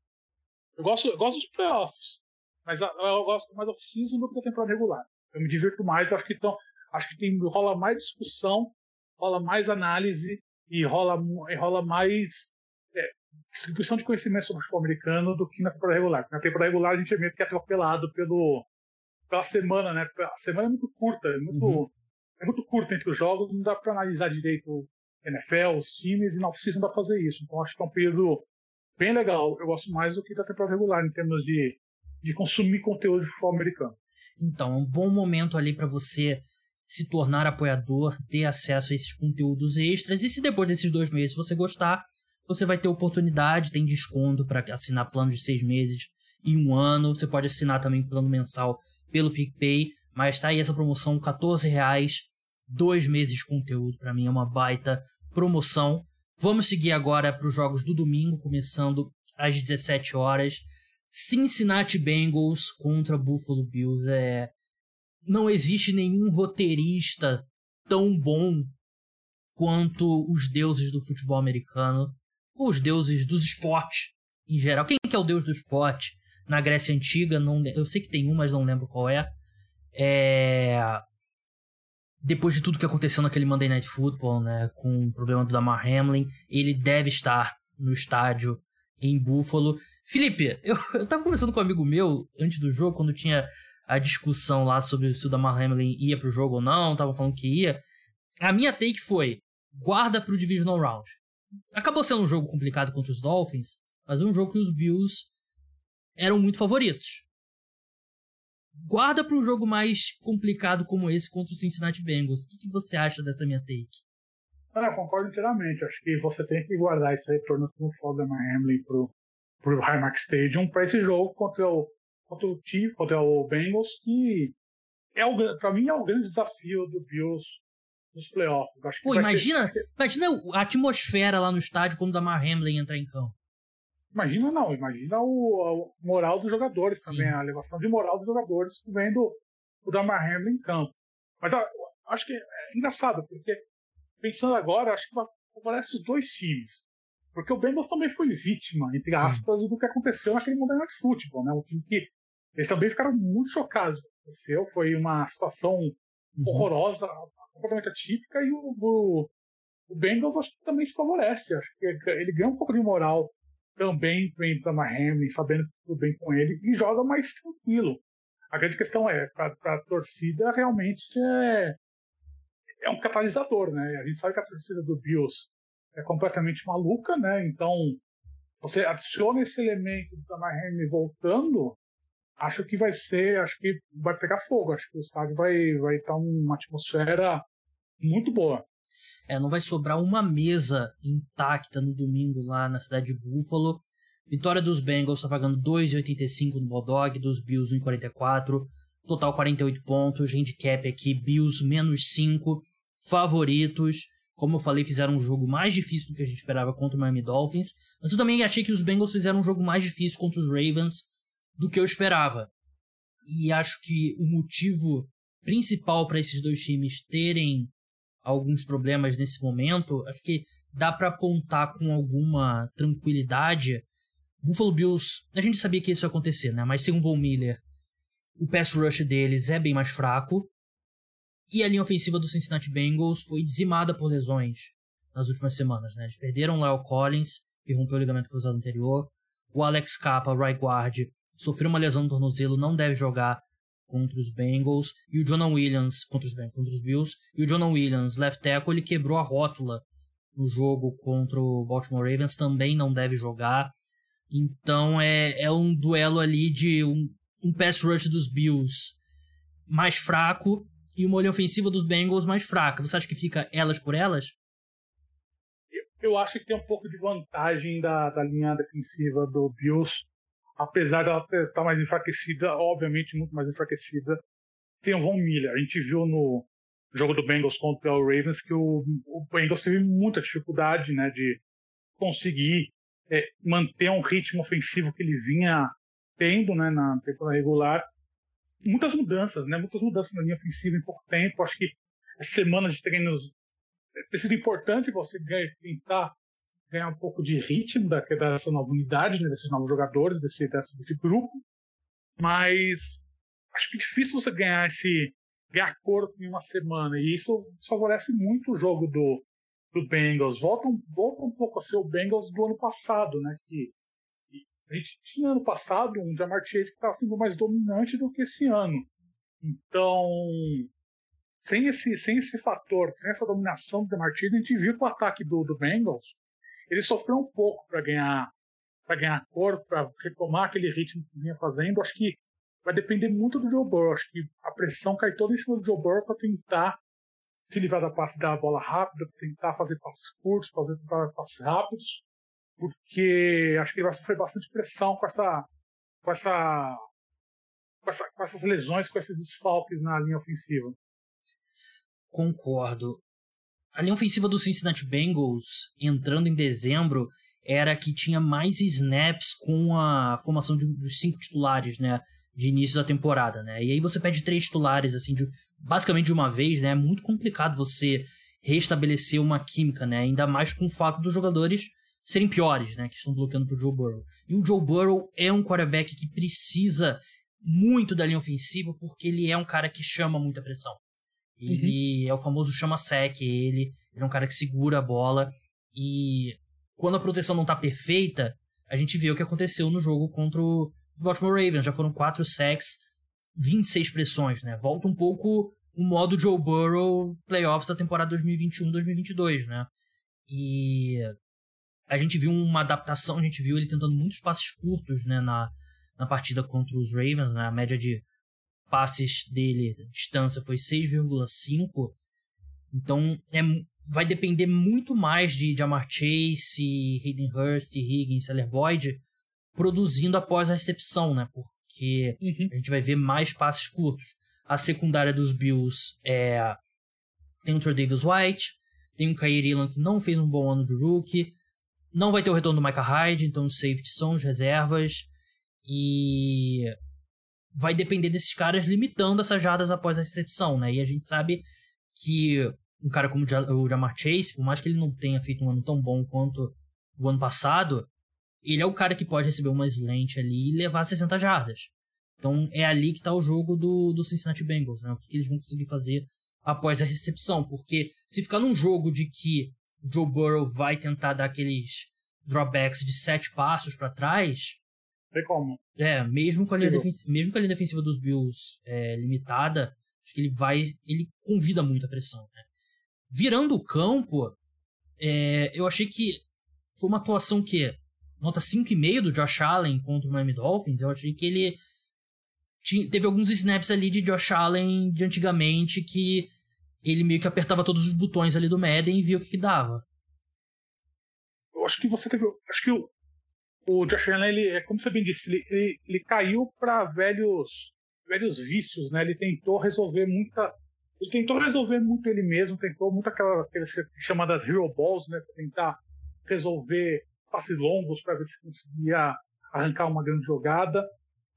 Eu gosto, eu gosto dos playoffs, mas eu gosto mais da off-season do que da temporada regular. Eu me divirto mais, acho que então, acho que tem, rola mais discussão, rola mais análise e rola, e rola mais é, distribuição de conhecimento sobre o futebol americano do que na temporada regular. Na temporada regular a gente é meio que atropelado pelo, pela semana, né? A semana é muito curta, é muito, uhum. é muito curta entre os jogos, não dá para analisar direito o NFL, os times, e na off-season dá pra fazer isso. Então acho que é um período bem legal. Eu gosto mais do que da temporada regular em termos de, de consumir conteúdo de futebol americano. Então, é um bom momento ali para você se tornar apoiador, ter acesso a esses conteúdos extras. E se depois desses dois meses você gostar, você vai ter oportunidade, tem desconto para assinar plano de seis meses e um ano. Você pode assinar também plano mensal pelo PicPay, mas tá aí essa promoção, 14 reais, dois meses de conteúdo, para mim é uma baita promoção. Vamos seguir agora para os jogos do domingo, começando às 17 horas. Cincinnati Bengals contra Buffalo Bills é não existe nenhum roteirista tão bom quanto os deuses do futebol americano, os deuses dos esportes em geral. Quem que é o deus do esporte na Grécia Antiga? Não, eu sei que tem um, mas não lembro qual é. É... Depois de tudo que aconteceu naquele Monday Night Football, né, com o problema do Damar Hamlin, ele deve estar no estádio em Buffalo. Felipe, eu, eu tava conversando com um amigo meu antes do jogo, quando tinha a discussão lá sobre se o Damar Hamlin ia pro jogo ou não, tava falando que ia. A minha take foi: guarda pro Divisional Round. Acabou sendo um jogo complicado contra os Dolphins, mas um jogo que os Bills eram muito favoritos. Guarda para um jogo mais complicado como esse contra o Cincinnati Bengals. O que, que você acha dessa minha take? Ah, eu concordo inteiramente. Acho que você tem que guardar esse retorno o Fogler Hamlin pro, pro Highmark Stadium para esse jogo contra o, contra o Chiefs, contra o Bengals, que é o, para mim é o grande desafio do Bills nos playoffs. Acho Pô, imagina, ser... imagina a atmosfera lá no estádio quando o Damar Hamlin entrar em campo. Imagina não, imagina o, a moral dos jogadores Sim. também, a elevação de moral dos jogadores vendo o Damar Hamlin em campo. Mas a, acho que é engraçado, porque pensando agora, acho que favorece os dois times. Porque o Bengals também foi vítima, entre aspas, Sim. do que aconteceu naquele Monday Night Football, né? Um time que eles também ficaram muito chocados com o que aconteceu. Foi uma situação uhum. horrorosa, completamente atípica, e o, o, o Bengals acho que também se favorece. Acho que ele ganha um pouco de moral também para Miami, sabendo que tudo bem com ele, e joga mais tranquilo. A grande questão é, para a torcida, realmente é, é um catalisador, né? A gente sabe que a torcida do Bills é completamente maluca, né? Então, você adiciona esse elemento da Miami voltando, acho que vai ser, acho que vai pegar fogo, acho que o estádio vai vai estar tá uma atmosfera muito boa. É, não vai sobrar uma mesa intacta no domingo lá na cidade de Buffalo. Vitória dos Bengals está pagando 2,85 no Bodog, dos Bills 1,44. Total 48 pontos. Handicap aqui, Bills menos 5. Favoritos. Como eu falei, fizeram um jogo mais difícil do que a gente esperava contra o Miami Dolphins. Mas eu também achei que os Bengals fizeram um jogo mais difícil contra os Ravens do que eu esperava. E acho que o motivo principal para esses dois times terem alguns problemas nesse momento, acho que dá para apontar com alguma tranquilidade. Buffalo Bills, a gente sabia que isso ia acontecer, né? Mas sem o Von Miller, o pass rush deles é bem mais fraco. E a linha ofensiva do Cincinnati Bengals foi dizimada por lesões nas últimas semanas, né? Eles perderam o Lyle Collins, que rompeu o ligamento cruzado anterior. O Alex Capa, right guard, sofreu uma lesão no tornozelo, não deve jogar contra os Bengals e o Jonah Williams contra os contra os Bills e o Jonah Williams, left tackle, ele quebrou a rótula no jogo contra o Baltimore Ravens, também não deve jogar. Então é, é um duelo ali de um, um pass rush dos Bills mais fraco e uma linha ofensiva dos Bengals mais fraca. Você acha que fica elas por elas? Eu, eu acho que tem um pouco de vantagem da, da linha defensiva do Bills apesar dela estar tá mais enfraquecida, obviamente muito mais enfraquecida, tem o Von Miller. A gente viu no jogo do Bengals contra o Ravens que o, o Bengals teve muita dificuldade né, de conseguir é, manter um ritmo ofensivo que ele vinha tendo né, na temporada regular. Muitas mudanças, né, muitas mudanças na linha ofensiva em pouco tempo. Acho que a semana de treinos é, tem sido importante você tentar ganhar um pouco de ritmo da, dessa nova unidade, né, desses novos jogadores, desse, desse, desse grupo. Mas acho que é difícil você ganhar esse ganhar corpo em uma semana. E isso favorece muito o jogo do, do Bengals. Volta, volta um pouco a ser o Bengals do ano passado, né? Que a gente tinha ano passado um Jamar Chase que estava sendo mais dominante do que esse ano. Então, sem esse, sem esse fator, sem essa dominação do Jamar a gente viu que o ataque do, do Bengals ele sofreu um pouco para ganhar para ganhar corpo, para retomar aquele ritmo que vinha fazendo. Acho que vai depender muito do Joe Burrow. Acho que a pressão cai toda em cima do Joe Burrow para tentar se livrar da passe da bola rápida, tentar fazer passes curtos, fazer tentar passes rápidos, porque acho que ele vai sofrer bastante pressão com essa com essa com, essa, com essas lesões, com esses desfalques na linha ofensiva. Concordo a linha ofensiva do Cincinnati Bengals, entrando em dezembro, era que tinha mais snaps com a formação de, dos cinco titulares, né? De início da temporada, né? E aí você pede três titulares, assim, de, basicamente de uma vez, né? É muito complicado você restabelecer uma química, né? Ainda mais com o fato dos jogadores serem piores, né? Que estão bloqueando pro Joe Burrow. E o Joe Burrow é um quarterback que precisa muito da linha ofensiva porque ele é um cara que chama muita pressão. Ele uhum. é o famoso chama-sec, ele, ele é um cara que segura a bola e quando a proteção não tá perfeita, a gente vê o que aconteceu no jogo contra o Baltimore Ravens. Já foram quatro sacks, 26 pressões, né? Volta um pouco o modo Joe Burrow playoffs da temporada 2021-2022, né? E a gente viu uma adaptação, a gente viu ele tentando muitos passes curtos, né, na, na partida contra os Ravens, né? A média de passes dele, distância foi 6,5. Então, é, vai depender muito mais de Jamar Chase, Hayden Hurst, Higgins, Seller Boyd produzindo após a recepção, né? Porque uhum. a gente vai ver mais passes curtos. A secundária dos Bills é tem o Trey Davis White, tem o Kyrie Elan que não fez um bom ano de rookie, não vai ter o retorno do Micah Hyde, então os safety são os reservas e vai depender desses caras limitando essas jardas após a recepção, né? E a gente sabe que um cara como o Jamar Chase, por mais que ele não tenha feito um ano tão bom quanto o ano passado, ele é o cara que pode receber uma slant ali e levar 60 jardas. Então é ali que está o jogo do, do Cincinnati Bengals, né? O que, que, eles vão conseguir fazer após a recepção. Porque se ficar num jogo de que Joe Burrow vai tentar dar aqueles dropbacks de sete passos para trás. Tem como. É, mesmo com a linha, mesmo com a linha defensiva dos Bills é, limitada, acho que ele vai. Ele convida muita pressão. Né? Virando o campo, é, eu achei que foi uma atuação que nota 5,5 do Josh Allen contra o Miami Dolphins. Eu achei que ele tinha, teve alguns snaps ali de Josh Allen de antigamente que ele meio que apertava todos os botões ali do Madden e via o que, que dava. Eu acho que você teve. Acho que o, o Josh Allen, ele, é como você bem disse, ele, ele, ele caiu para velhos velhos vícios, né? Ele tentou resolver muita. Ele tentou resolver muito ele mesmo, tentou muito aquela, aquelas chamadas hero balls, né? Pra tentar resolver passes longos para ver se conseguia arrancar uma grande jogada.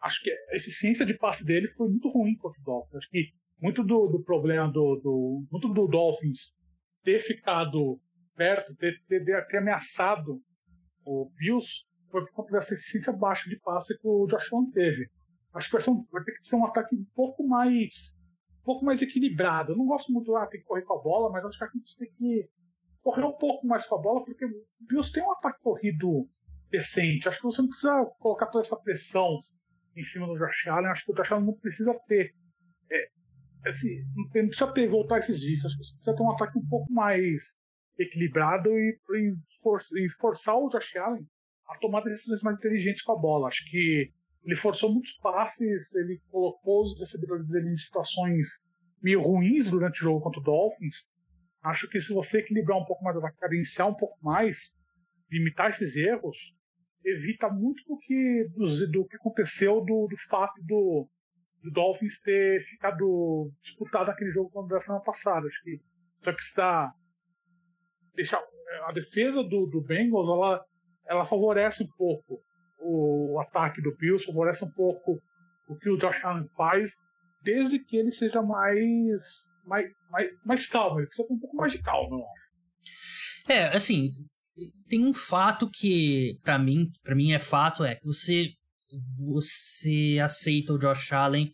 Acho que a eficiência de passe dele foi muito ruim contra o Dolphins. Acho que muito do, do problema do, do, muito do Dolphins ter ficado perto, ter, ter, ter ameaçado o Bills foi por conta dessa eficiência baixa de passe que o Josh Allen teve. Acho que vai, ser um, vai ter que ser um ataque um pouco mais um pouco mais equilibrado. Eu não gosto muito, ah, tem que correr com a bola, mas acho que a gente tem que correr um pouco mais com a bola, porque o Bills tem um ataque corrido decente. Acho que você não precisa colocar toda essa pressão em cima do Josh Allen. Acho que o Josh Allen não precisa ter. É, assim, não precisa ter voltar esses dias. Acho que você precisa ter um ataque um pouco mais equilibrado e, e, for, e forçar o Josh Allen a tomar decisões mais inteligentes com a bola. Acho que ele forçou muitos passes, ele colocou os recebedores dele em situações meio ruins durante o jogo contra o Dolphins. Acho que se você equilibrar um pouco mais, cadenciar um pouco mais, limitar esses erros, evita muito do que, do, do que aconteceu do, do fato do, do, Dolphins ter ficado disputado aquele jogo contra a semana passada. Acho que você vai precisar deixar a defesa do, do Bengals ela, ela favorece um pouco o, ataque do Bills, favorece um pouco o que o Josh Allen faz desde que ele seja mais, mais, mais, mais calmo. Ele precisa ter um pouco mais de calma, eu acho. É, assim, tem um fato que, para mim, para mim é fato, é que você você aceita o Josh Allen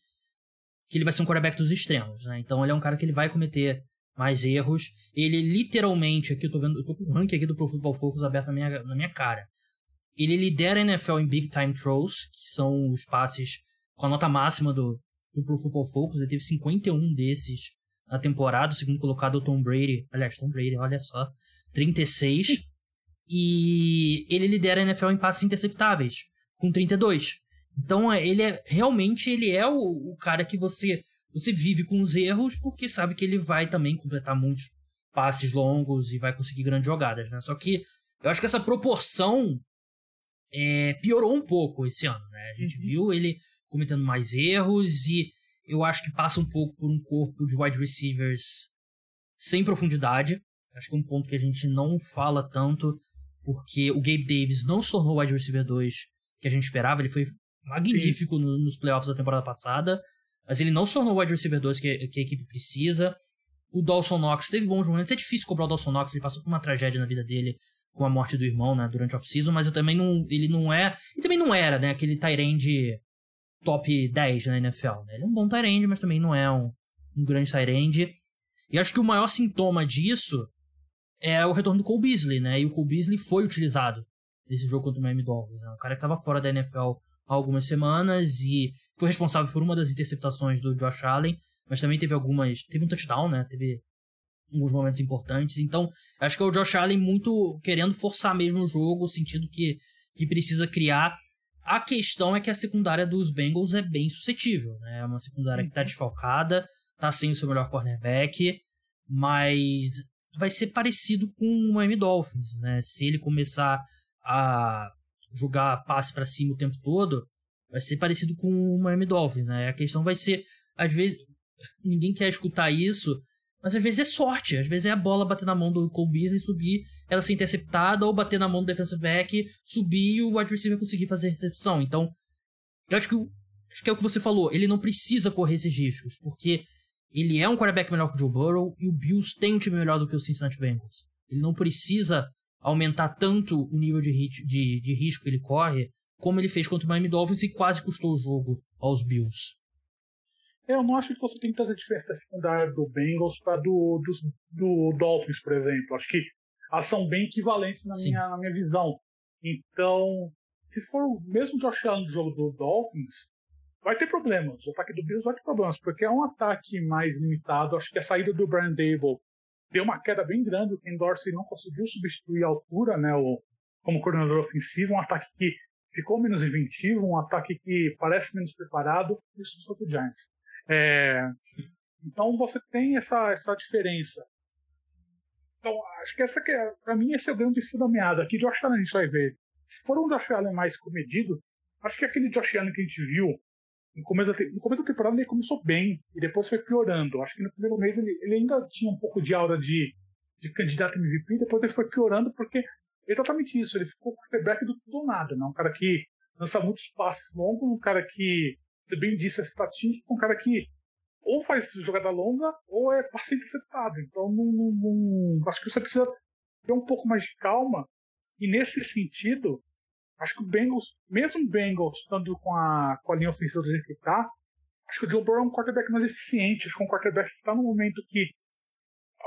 que ele vai ser um quarterback dos extremos, né? Então ele é um cara que ele vai cometer mais erros. Ele literalmente, aqui eu tô vendo, eu tô com o ranking aqui do Pro Football Focus aberto na minha, na minha cara. Ele lidera a NFL em Big Time Throws, que são os passes com a nota máxima do, do Pro Football Focus, ele teve 51 desses na temporada, o segundo colocado é o Tom Brady, aliás, Tom Brady, olha só, 36, e ele lidera a NFL em passes interceptáveis, com 32. Então, é, ele é, realmente, ele é o, o cara que você, você vive com os erros, porque sabe que ele vai também completar muitos passes longos e vai conseguir grandes jogadas, né? Só que eu acho que essa proporção é, piorou um pouco esse ano, né? A gente uhum. viu ele cometendo mais erros e eu acho que passa um pouco por um corpo de wide receivers sem profundidade. Acho que é um ponto que a gente não fala tanto, porque o Gabe Davis não se tornou o wide receiver 2 que a gente esperava. Ele foi magnífico no, nos playoffs da temporada passada, mas ele não se tornou o wide receiver 2 que, que a equipe precisa. O Dawson Knox teve bons momentos. É difícil cobrar o Dawson Knox, ele passou por uma tragédia na vida dele com a morte do irmão, né, durante off-season, mas eu também não. Ele não é. E também não era, né, aquele Tyrande top 10 na NFL. Né? Ele é um bom Tyrande, mas também não é um, um grande Tyrande. E acho que o maior sintoma disso é o retorno do Cole Beasley, né? E o Cole Beasley foi utilizado nesse jogo contra o Miami Dolphins. Né? Um cara que estava fora da NFL há algumas semanas e foi responsável por uma das interceptações do Josh Allen, mas também teve algumas. Teve um touchdown, né? Teve alguns momentos importantes. Então, acho que é o Josh Allen muito querendo forçar mesmo o jogo, o sentido que, que precisa criar. A questão é que a secundária dos Bengals é bem suscetível, né? É uma secundária que está uhum. desfalcada, tá sem o seu melhor cornerback, mas vai ser parecido com o Miami Dolphins, né? Se ele começar a jogar passe para cima o tempo todo, vai ser parecido com o Miami Dolphins, né? A questão vai ser, às vezes, ninguém quer escutar isso, mas às vezes é sorte, às vezes é a bola bater na mão do Cole Beasley, subir, ela ser interceptada, ou bater na mão do defensive back, subir e o wide receiver conseguir fazer recepção. Então, eu acho que, acho que é o que você falou, ele não precisa correr esses riscos, porque ele é um quarterback melhor que o Joe Burrow e o Bills tem um time melhor do que o Cincinnati Bengals. Ele não precisa aumentar tanto o nível de, hit, de, de risco que ele corre, como ele fez contra o Miami Dolphins e quase custou o jogo aos Bills. Eu não acho que você tem tanta diferença da secundária do Bengals para do, do, do, Dolphins, por exemplo. Acho que elas são bem equivalentes na minha, na minha visão. Então, se for o mesmo Josh Allen do jogo do Dolphins, vai ter problemas. O ataque do Bills vai ter problemas, porque é um ataque mais limitado. Acho que a saída do Brian Dable deu uma queda bem grande. O Ken Dorsey não conseguiu substituir a altura, né, o, como coordenador ofensivo. Um ataque que ficou menos inventivo, um ataque que parece menos preparado. Isso só o Giants. É, então você tem essa, essa diferença. Então, acho que essa que é, para mim, esse é o grande fio da meada. Aqui, Josh Allen, a gente vai ver. Se for um Josh Allen mais comedido, acho que aquele Josh Allen que a gente viu no começo, da, no começo da temporada ele começou bem e depois foi piorando. Acho que no primeiro mês ele, ele ainda tinha um pouco de aura de, de candidato MVP, depois ele foi piorando porque exatamente isso. Ele ficou quarterback do ou nada, né? um cara que lança muitos passes longos, um cara que, você bem disse, é estatística, um cara que ou faz jogada longa ou é passe interceptado. Então não, não, não, acho que você precisa ter um pouco mais de calma e nesse sentido Acho que o Bengals, mesmo o Bengals estando com a, com a linha ofensiva do jeito que está, acho que o Joe Burrow é um quarterback mais eficiente. Acho que é um quarterback que está no momento que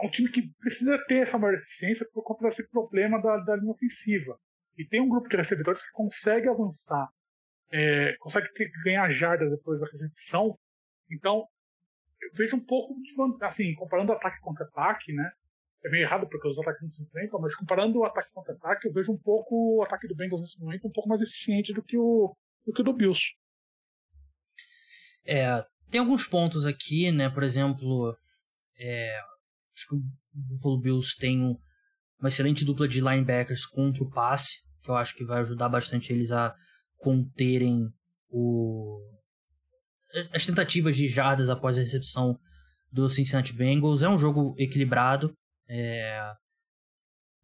é um time que precisa ter essa maior eficiência por conta desse problema da, da linha ofensiva. E tem um grupo de recebedores que consegue avançar, é, consegue ter, ganhar jardas depois da recepção. Então, eu vejo um pouco assim, comparando ataque contra ataque, né? É meio errado porque os ataques não se enfrentam, mas comparando o ataque contra ataque, eu vejo um pouco o ataque do Bengals nesse momento um pouco mais eficiente do que o do, que o do Bills. É, tem alguns pontos aqui, né? Por exemplo, é, acho que o Buffalo Bills tem um, uma excelente dupla de linebackers contra o passe, que eu acho que vai ajudar bastante eles a conterem o, as tentativas de jardas após a recepção do Cincinnati Bengals. É um jogo equilibrado. É...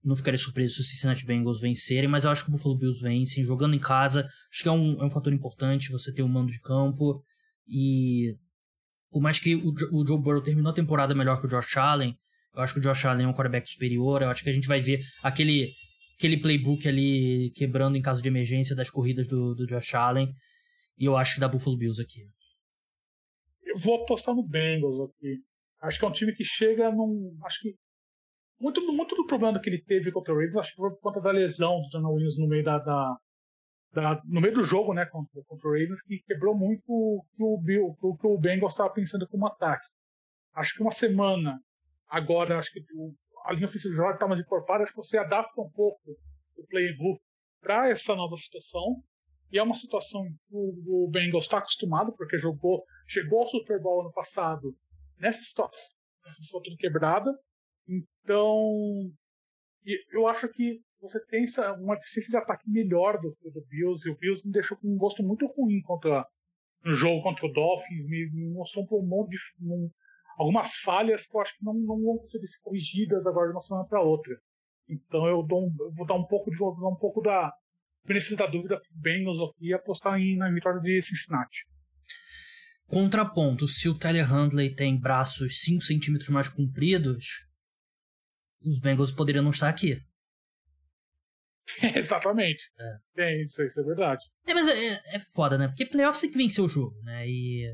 Não ficaria surpreso se o Cincinnati Bengals vencerem, mas eu acho que o Buffalo Bills vencem, jogando em casa. Acho que é um, é um fator importante você ter um mando de campo. E por mais que o, o Joe Burrow terminou a temporada melhor que o Josh Allen, eu acho que o Josh Allen é um quarterback superior. Eu acho que a gente vai ver aquele, aquele playbook ali quebrando em caso de emergência das corridas do, do Josh Allen. E eu acho que dá Buffalo Bills aqui. Eu vou apostar no Bengals aqui. Acho que é um time que chega num. Acho que muito, muito do problema que ele teve contra o Ravens, acho que foi por conta da lesão do Daniel Williams no meio da, da, da, no meio do jogo, né, contra, contra o Ravens, que quebrou muito o que o, Bill, o, que o Bengals estava pensando como ataque. Acho que uma semana agora, acho que o, a linha ofensiva já está mais encorpada, acho que você adapta um pouco o playbook para essa nova situação. E é uma situação que o, o Bengals está acostumado, porque jogou, chegou ao Super Bowl ano passado nessa situação, tudo quebrada, então, eu acho que você tem uma eficiência de ataque melhor do do Bills, e o Bills me deixou com um gosto muito ruim contra no jogo contra o Dolphins, me, me mostrou um monte de um, algumas falhas que eu acho que não, não vão ser corrigidas agora de uma semana para outra. Então eu, dou, eu vou dar um pouco de vou dar um pouco da benefício da dúvida nos aqui e apostar em, na vitória de Cincinnati. Contraponto, se o Tyler Handley tem braços 5 centímetros mais compridos, os Bengals poderiam não estar aqui. Exatamente. É. é, isso, isso é verdade. É, mas é, é foda, né? Porque playoffs tem que vencer o jogo, né? E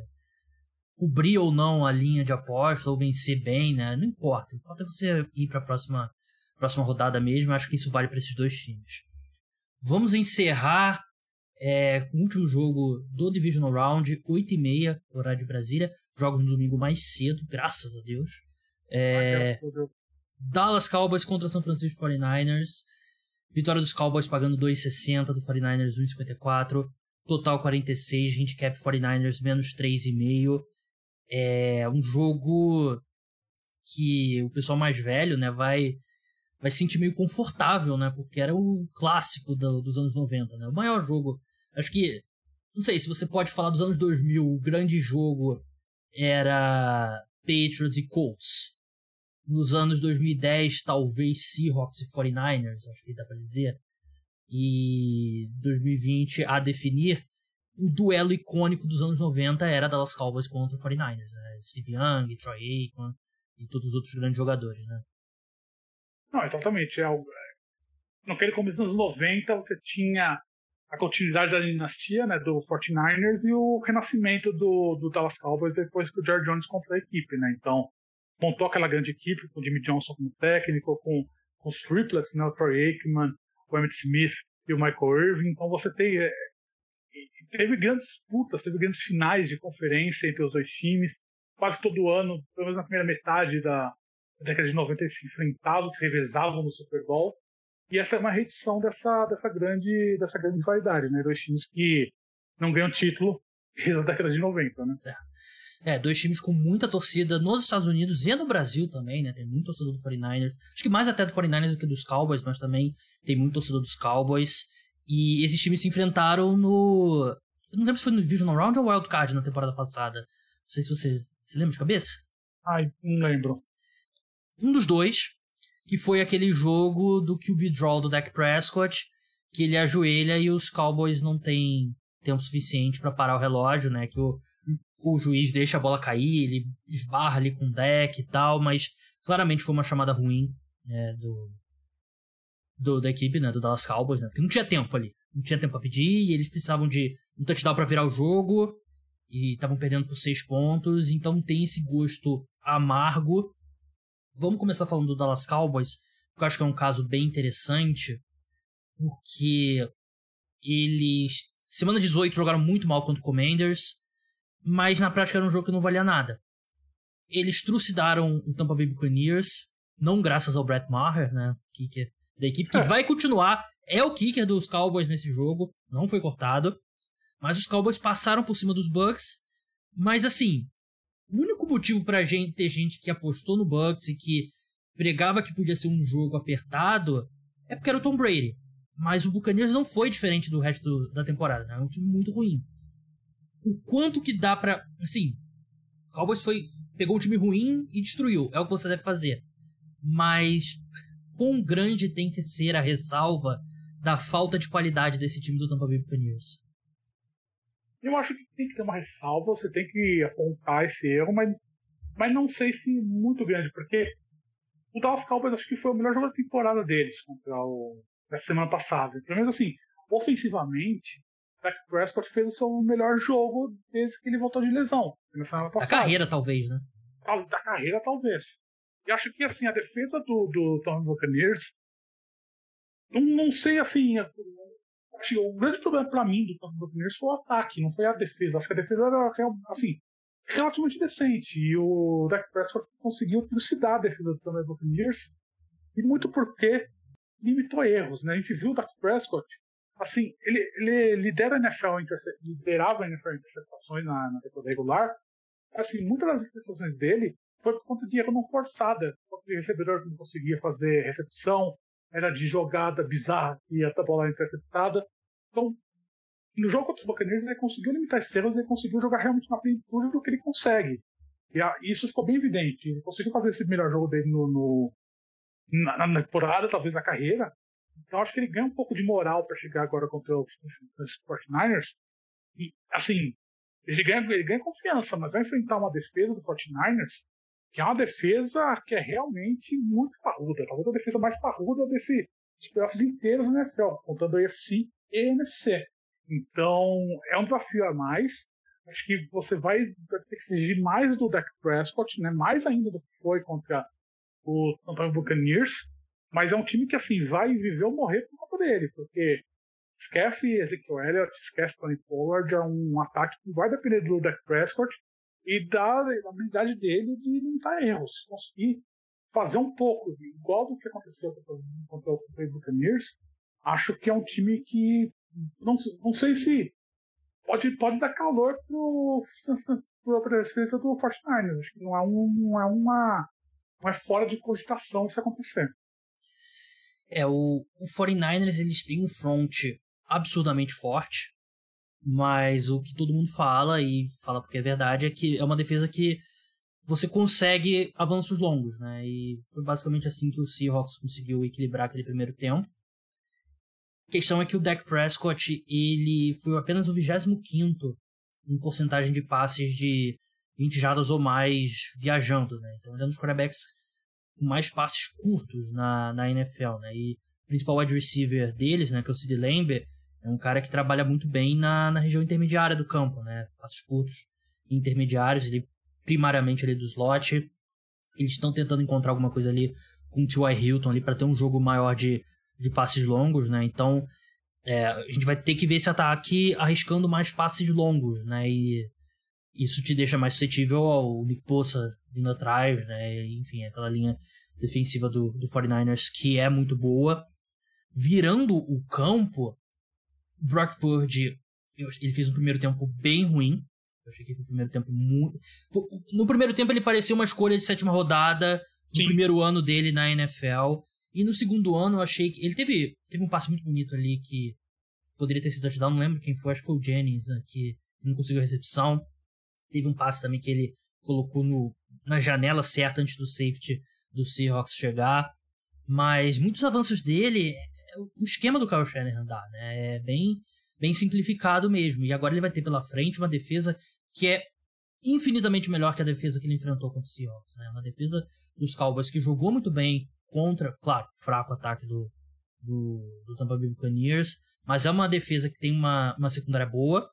cobrir ou não a linha de aposta, ou vencer bem, né? Não importa. Importa você ir para a próxima, próxima rodada mesmo. Acho que isso vale para esses dois times. Vamos encerrar é, com o último jogo do Divisional Round, 8h30, horário de Brasília. Jogos no domingo mais cedo, graças a Deus. É, Dallas Cowboys contra São Francisco 49ers. Vitória dos Cowboys pagando 2,60, do 49ers 1,54. Total 46, handicap 49ers menos 3,5 é um jogo que o pessoal mais velho, né, vai vai se sentir meio confortável, né, porque era o clássico do, dos anos 90, né, o maior jogo. Acho que não sei se você pode falar dos anos 2000, o grande jogo era Patriots e Colts. Nos anos 2010, talvez Seahawks e 49ers, acho que dá para dizer. E 2020 a definir, o duelo icônico dos anos 90 era Dallas Cowboys contra o 49ers, né? Steve Young, Troy Aikman e todos os outros grandes jogadores, né? Não, exatamente. É algo... Naquele começo dos anos 90, você tinha a continuidade da dinastia né, do 49ers e o renascimento do, do Dallas Cowboys depois que o Jerry Jones comprou a equipe. Né? Então, montou aquela grande equipe com o Jimmy Johnson como técnico, com, com os triplets, né, o Troy Aikman, o Emmett Smith e o Michael Irving. Então, você tem é, teve grandes disputas, teve grandes finais de conferência entre os dois times. Quase todo ano, pelo menos na primeira metade da década de 90, eles se enfrentavam, se revezavam no Super Bowl. E essa é uma reedição dessa, dessa, grande, dessa grande rivalidade, né? Dois times que não ganham título desde a década de 90, né? É. é. dois times com muita torcida nos Estados Unidos e no Brasil também, né? Tem muito torcedor do 49ers. Acho que mais até do 49ers do que dos Cowboys, mas também tem muito torcedor dos Cowboys. E esses times se enfrentaram no. Eu não lembro se foi no Divisional Round ou Wild Card na temporada passada. Não sei se você se lembra de cabeça. Ai, não lembro. Um dos dois, que foi aquele jogo do QB Draw do Dak Prescott, que ele ajoelha e os Cowboys não têm tempo suficiente para parar o relógio, né? Que o, o juiz deixa a bola cair, ele esbarra ali com o deck e tal, mas claramente foi uma chamada ruim né, do, do, da equipe, né, do Dallas Cowboys, né, porque não tinha tempo ali, não tinha tempo para pedir e eles precisavam de um touchdown para virar o jogo e estavam perdendo por seis pontos, então tem esse gosto amargo. Vamos começar falando do Dallas Cowboys, porque eu acho que é um caso bem interessante, porque eles semana 18 jogaram muito mal contra o Commanders, mas na prática era um jogo que não valia nada. Eles trucidaram o Tampa Bay Buccaneers, não graças ao Brett Maher, né, que da equipe que vai continuar. É o kicker dos Cowboys nesse jogo, não foi cortado. Mas os Cowboys passaram por cima dos Bucks. Mas assim, o único motivo pra gente ter gente que apostou no Bucks e que pregava que podia ser um jogo apertado é porque era o Tom Brady. Mas o Buccaneers não foi diferente do resto da temporada, né? É um time muito ruim. O quanto que dá pra. Assim, Cowboys foi. Pegou um time ruim e destruiu. É o que você deve fazer. Mas quão grande tem que ser a ressalva da falta de qualidade desse time do Tampa Bay Buccaneers? Eu acho que tem que ter uma ressalva, você tem que apontar esse erro, mas, mas não sei se muito grande, porque o Dallas Cowboys acho que foi o melhor jogo da temporada deles contra o essa semana passada. Pelo menos assim, ofensivamente, Dak Prescott fez o seu melhor jogo desde que ele voltou de lesão. Na semana passada. Da carreira, talvez, né? Da carreira, talvez. E acho que assim, a defesa do, do Tom Buccaneers, não, não sei assim, acho o grande problema para mim do Tom Buccaneers foi o ataque, não foi a defesa. Acho que a defesa era assim, relativamente decente. E o Dak Prescott conseguiu trucidar a defesa do Tom Buccaneers, e muito porque limitou erros. Né? A gente viu o Dak Prescott, assim, ele, ele lidera a NFL, liderava a NFL em interceptações na, na temporada regular. Assim, muitas das interceptações dele foi por conta de erro não forçada. O recebedor não conseguia fazer recepção, era de jogada bizarra e a bola interceptada. Então, no jogo contra o Buccaneers, ele conseguiu limitar esses erros, ele conseguiu jogar realmente na plenitude do que ele consegue. E a, isso ficou bem evidente. Ele conseguiu fazer esse melhor jogo dele no, no na, na, temporada, talvez na carreira. Então acho que ele ganha um pouco de moral para chegar agora contra os, os 49ers. E, assim, ele ganha, ele ganha confiança, mas vai enfrentar uma defesa do 49ers que é uma defesa que é realmente muito parruda, talvez a defesa mais parruda desse, dos playoffs inteiros na NFL, contando a UFC e a NFC. Então, é um desafio a mais. Acho que você vai, vai ter que exigir mais do Dak Prescott, né? mais ainda do que foi contra o Tampa Buccaneers. Mas é um time que assim vai viver ou morrer por conta dele, porque esquece Ezekiel Elliott, esquece Tony Pollard, é um ataque que vai depender do Dak Prescott e da, da habilidade dele de limitar erros. Se conseguir fazer um pouco, igual do que aconteceu contra o Buccaneers, acho que é um time que não, não sei se pode, pode dar calor para a defesa do 49ers. Acho que não é, um, não é uma. Não é fora de cogitação isso acontecer. É, o, o 49ers eles têm um front absurdamente forte, mas o que todo mundo fala, e fala porque é verdade, é que é uma defesa que você consegue avanços longos, né? E foi basicamente assim que o Seahawks conseguiu equilibrar aquele primeiro tempo. A questão é que o Dak Prescott, ele foi apenas o 25 em porcentagem de passes de 20 jardas ou mais viajando, né? Então ele é um dos quarterbacks com mais passes curtos na, na NFL, né? E o principal wide receiver deles, né, que é o Sid Lamb, é um cara que trabalha muito bem na, na região intermediária do campo, né? Passos curtos intermediários, ele primariamente ali do slot. Eles estão tentando encontrar alguma coisa ali com o T.Y. Hilton ali para ter um jogo maior de, de passes longos, né? Então, é, a gente vai ter que ver esse ataque arriscando mais passes longos, né? E isso te deixa mais suscetível ao Nick Bosa vindo atrás, né? Enfim, aquela linha defensiva do, do 49ers que é muito boa. Virando o campo, Brock Purdy, ele fez um primeiro tempo bem ruim. Eu achei que foi o primeiro tempo muito. No primeiro tempo ele parecia uma escolha de sétima rodada no primeiro ano dele na NFL. E no segundo ano eu achei que. Ele teve, teve um passe muito bonito ali que poderia ter sido touchdown, não lembro quem foi, acho que foi o Jennings, né, que não conseguiu a recepção. Teve um passe também que ele colocou no, na janela certa antes do safety do Seahawks chegar. Mas muitos avanços dele o esquema do Kyle Shanahan dá, né? É bem, bem simplificado mesmo. E agora ele vai ter pela frente uma defesa que é infinitamente melhor que a defesa que ele enfrentou contra o Seahawks, né? Uma defesa dos Cowboys que jogou muito bem contra, claro, fraco ataque do, do, do Tampa Bay Buccaneers, mas é uma defesa que tem uma, uma secundária boa,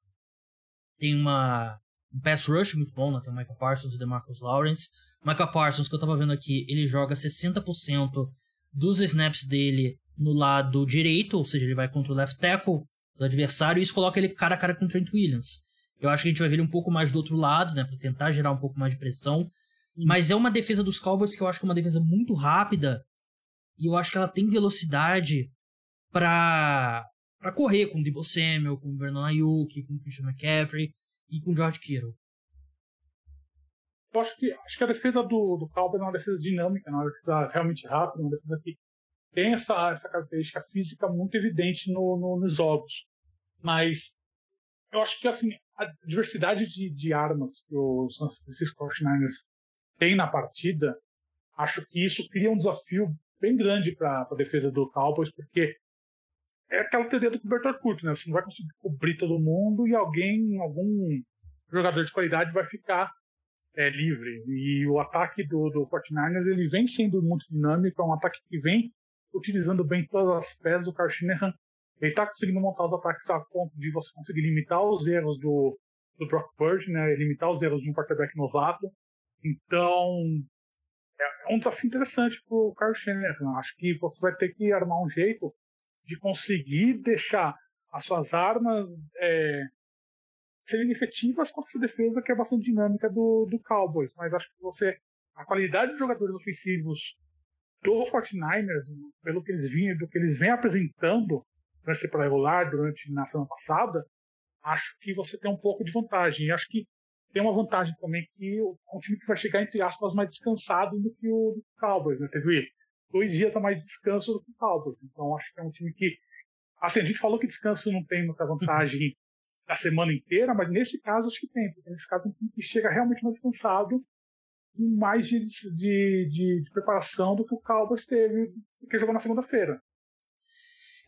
tem uma um pass rush muito bom, né? Tem o Michael Parsons e o DeMarcus Lawrence. Michael Parsons, que eu tava vendo aqui, ele joga 60% dos snaps dele no lado direito, ou seja, ele vai contra o left tackle do adversário e isso coloca ele cara a cara com o Trent Williams. Eu acho que a gente vai ver ele um pouco mais do outro lado, né, para tentar gerar um pouco mais de pressão. Hum. Mas é uma defesa dos Cowboys que eu acho que é uma defesa muito rápida e eu acho que ela tem velocidade para para correr com o Debo Samuel, com o Vernon Ayuk, com o Christian McCaffrey e com o George Kittle. Eu acho que, acho que a defesa do, do Cowboys é uma defesa dinâmica, é uma defesa realmente rápida, uma defesa que tem essa, essa característica física muito evidente no, no, nos jogos. Mas eu acho que assim, a diversidade de, de armas que os San Francisco 49ers tem na partida, acho que isso cria um desafio bem grande para a defesa do Cowboys, porque é aquela teoria do cobertor curto, né? Você não vai conseguir cobrir todo mundo e alguém, algum jogador de qualidade vai ficar é, livre. E o ataque do, do 49ers ele vem sendo muito dinâmico, é um ataque que vem utilizando bem todas as peças do Kyle Shanahan. Ele está conseguindo montar os ataques a ponto de você conseguir limitar os erros do, do Brock Purdy, né? limitar os erros de um quarterback novato. Então, é, é um desafio interessante para o Kyle Shanahan. Acho que você vai ter que armar um jeito de conseguir deixar as suas armas é, serem efetivas contra essa defesa que é bastante dinâmica do, do Cowboys. Mas acho que você a qualidade dos jogadores ofensivos do 49ers, pelo que eles vinham, do que eles vêm apresentando durante a regular, durante na semana passada, acho que você tem um pouco de vantagem. E acho que tem uma vantagem também que é um time que vai chegar, entre aspas, mais descansado do que o Cowboys, né? Teve dois dias a mais de descanso do que o Cowboys. Então acho que é um time que. Assim, a gente falou que descanso não tem muita vantagem a semana inteira, mas nesse caso acho que tem, porque nesse caso é um time que chega realmente mais descansado com mais de, de, de, de, preparação do que o Cowboys teve, que jogou na segunda-feira.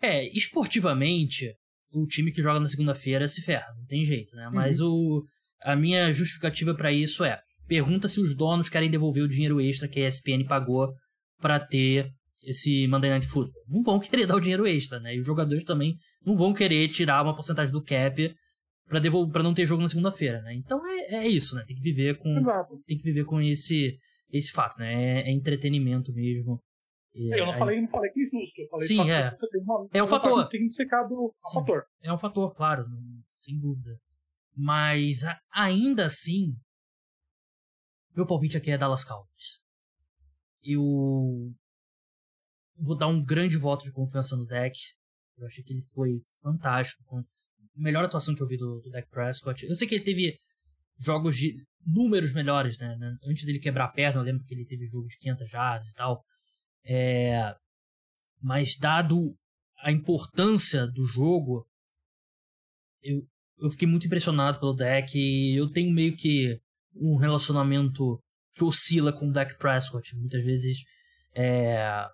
É, esportivamente, o time que joga na segunda-feira se ferra, não tem jeito, né? Mas uhum. o, a minha justificativa para isso é: pergunta se os donos querem devolver o dinheiro extra que a ESPN pagou para ter esse Monday Night Football. Não vão querer dar o dinheiro extra, né? E os jogadores também não vão querer tirar uma porcentagem do cap para devolver para não ter jogo na segunda-feira, né? Então é, é isso, né? Tem que viver com Exato. tem que viver com esse esse fato, né? É, é entretenimento mesmo. E, eu não falei, não falei que é justo, eu falei Sim, só é. que você tem uma É um fator. Tem que secar do Sim. fator. É um fator, claro, sem dúvida. Mas ainda assim, meu palpite aqui é Dallas Cowboys. Eu vou dar um grande voto de confiança no deck. Eu achei que ele foi fantástico. Com a melhor atuação que eu vi do, do Dak Prescott. Eu sei que ele teve jogos de números melhores, né? né? Antes dele quebrar a perna, eu lembro que ele teve jogo de 500 jardas e tal. É... Mas dado a importância do jogo, eu, eu fiquei muito impressionado pelo deck e eu tenho meio que um relacionamento que oscila com o Dak Prescott. Muitas vezes, é,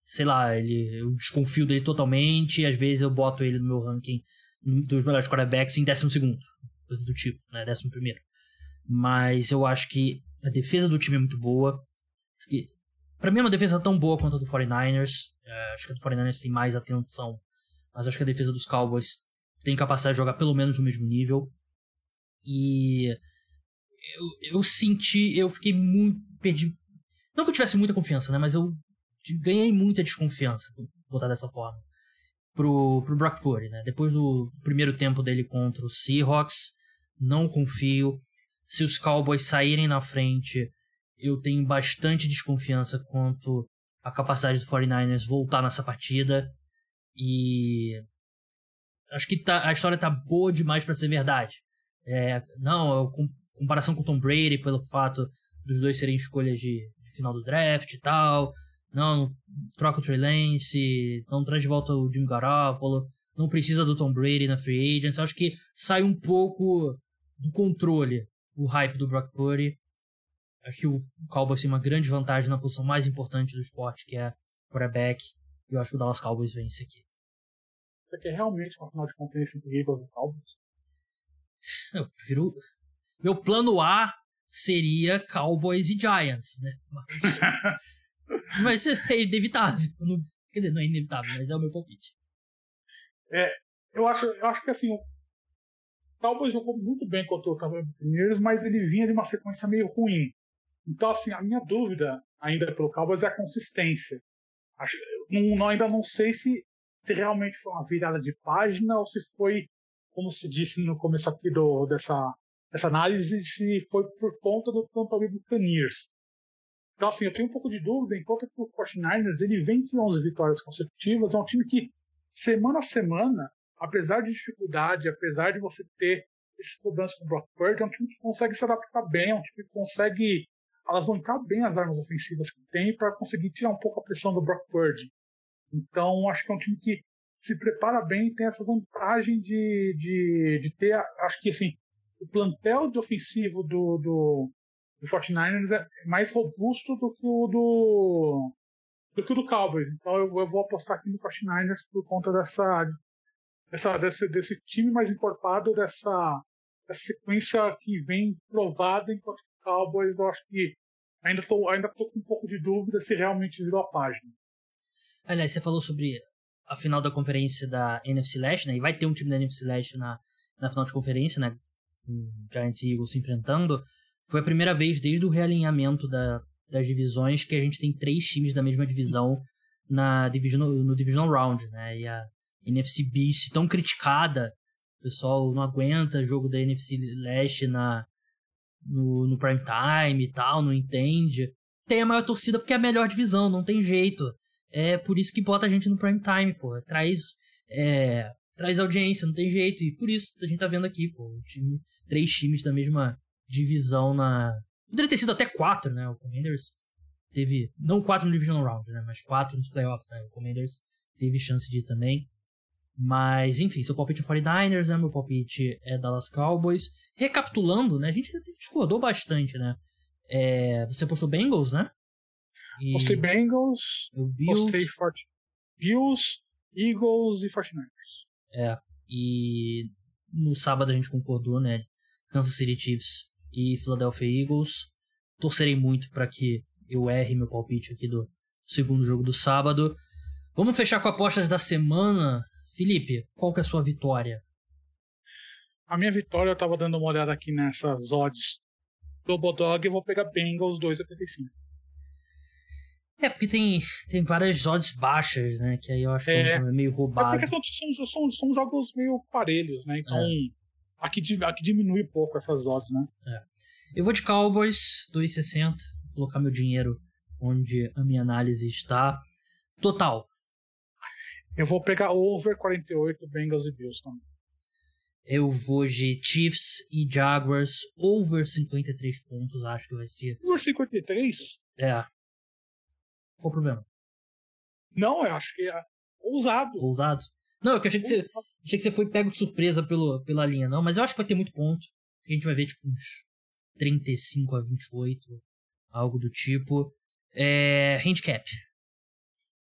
sei lá, ele, eu desconfio dele totalmente às vezes eu boto ele no meu ranking dos melhores quarterbacks em 12 segundo, coisa do tipo, né, 11 primeiro. Mas eu acho que a defesa do time é muito boa. Acho que, pra mim, é uma defesa tão boa quanto a do 49ers. É, acho que a do 49ers tem mais atenção. Mas acho que a defesa dos Cowboys tem capacidade de jogar pelo menos no mesmo nível. E eu, eu senti, eu fiquei muito. Perdi. Não que eu tivesse muita confiança, né? Mas eu ganhei muita desconfiança, vou botar dessa forma, pro, pro Brock Purdy, né? Depois do primeiro tempo dele contra o Seahawks, não confio. Se os Cowboys saírem na frente, eu tenho bastante desconfiança quanto à capacidade do 49ers voltar nessa partida. E acho que tá, a história tá boa demais para ser verdade. É, não, com comparação com o Tom Brady pelo fato dos dois serem escolhas de, de final do draft e tal. Não, troca o Trey Lance, não traz de volta o Jimmy Garoppolo, não precisa do Tom Brady na free agents. Acho que sai um pouco do controle o hype do Brock Purdy. Acho que o Cowboys tem uma grande vantagem na posição mais importante do esporte, que é quarterback. E eu acho que o Dallas Cowboys vence aqui. Você quer realmente uma final de conferência entre Eagles e Cowboys? Eu prefiro. Meu plano A seria Cowboys e Giants, né? Mas, mas é inevitável. Não- Quer dizer, não é inevitável, mas é o meu palpite. Eu acho, eu acho que assim, o Cowboys jogou muito bem contra o Tampa Buccaneers, mas ele vinha de uma sequência meio ruim. Então, assim, a minha dúvida ainda pelo Cowboys é a consistência. Acho, não- ainda não sei se, se realmente foi uma virada de página ou se foi, como se disse no começo aqui do, dessa, dessa análise, se foi por conta do Tampa Bay Buccaneers. Então, assim, eu tenho um pouco de dúvida, enquanto que o 49ers ele vem de 11 vitórias consecutivas, é um time que, semana a semana, apesar de dificuldade, apesar de você ter esses problemas com o Brock Purdy, é um time que consegue se adaptar bem, é um time que consegue alavancar bem as armas ofensivas que tem para conseguir tirar um pouco a pressão do Brock Purdy. Então, acho que é um time que se prepara bem e tem essa vantagem de, de, de ter, acho que assim, o plantel de ofensivo do, do, do 49ers é mais robusto do que o do, do que o do Cowboys. Então eu, eu vou apostar aqui no 49ers por conta dessa, dessa desse, desse time mais encorpado, dessa, dessa sequência que vem provada, enquanto o Cowboys eu acho que ainda tô, ainda tô com um pouco de dúvida se realmente virou a página. Aliás, você falou sobre a final da conferência da NFC Leste, né? E vai ter um time da NFC Leste na, na final de conferência, né? Giants e Eagles se enfrentando. Foi a primeira vez desde o realinhamento da, das divisões que a gente tem três times da mesma divisão na division, no Divisional Round, né? E a NFC Beast tão criticada, o pessoal não aguenta jogo da NFC Leste na, no, no prime time e tal, não entende. Tem a maior torcida porque é a melhor divisão, não tem jeito. É por isso que bota a gente no prime time, pô. Traz, é, traz audiência, não tem jeito. E por isso a gente tá vendo aqui, pô, time, três times da mesma divisão na. Poderia ter sido até quatro, né? O Commanders teve. Não quatro no Divisional Round, né? Mas quatro nos playoffs, né? O Commanders teve chance de ir também. Mas, enfim, seu palpite é 49ers, né? Meu palpite é Dallas Cowboys. Recapitulando, né? A gente discordou bastante, né? É, você postou Bengals, né? E Postei Bengals, Bills. postei Fort... Bills, Eagles e 49ers. É. E no sábado a gente concordou, né? Kansas City Chiefs e Philadelphia Eagles. Torcerei muito para que eu erre meu palpite aqui do segundo jogo do sábado. Vamos fechar com apostas da semana. Felipe, qual que é a sua vitória? A minha vitória, eu tava dando uma olhada aqui nessas odds do Bodog, eu vou pegar Bengals 2,85. É, porque tem, tem várias odds baixas, né? Que aí eu acho é, que é meio roubado. É porque são, são, são, jogos meio parelhos, né? Então, é. aqui, aqui diminui um pouco essas odds, né? É. Eu vou de Cowboys 2,60. Vou colocar meu dinheiro onde a minha análise está. Total. Eu vou pegar over 48 Bengals e Bills também. Eu vou de Chiefs e Jaguars over 53 pontos, acho que vai ser. Over 53? É. Qual o problema? Não, eu acho que é ousado. Ousado? Não, eu achei que, você, achei que você foi pego de surpresa pelo, pela linha, não, mas eu acho que vai ter muito ponto. A gente vai ver, tipo, uns 35 a 28, algo do tipo. É. Handicap.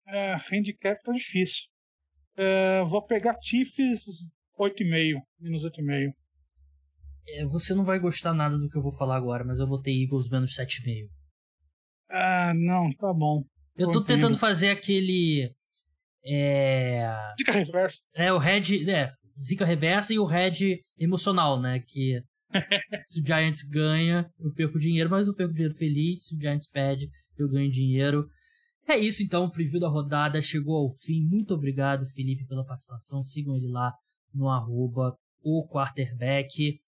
É, handicap tá difícil. É, vou pegar Chiefs 8,5, menos 8,5. É, você não vai gostar nada do que eu vou falar agora, mas eu botei Eagles menos 7,5. Ah, não, tá bom. Eu tô tentando fazer aquele. É. Zica reversa. É, o Red. É, Zica reversa e o Red emocional, né? Que se o Giants ganha, eu perco dinheiro, mas eu perco dinheiro feliz. Se o Giants perde, eu ganho dinheiro. É isso então, o preview da rodada chegou ao fim. Muito obrigado, Felipe, pela participação. Sigam ele lá no arroba o quarterback.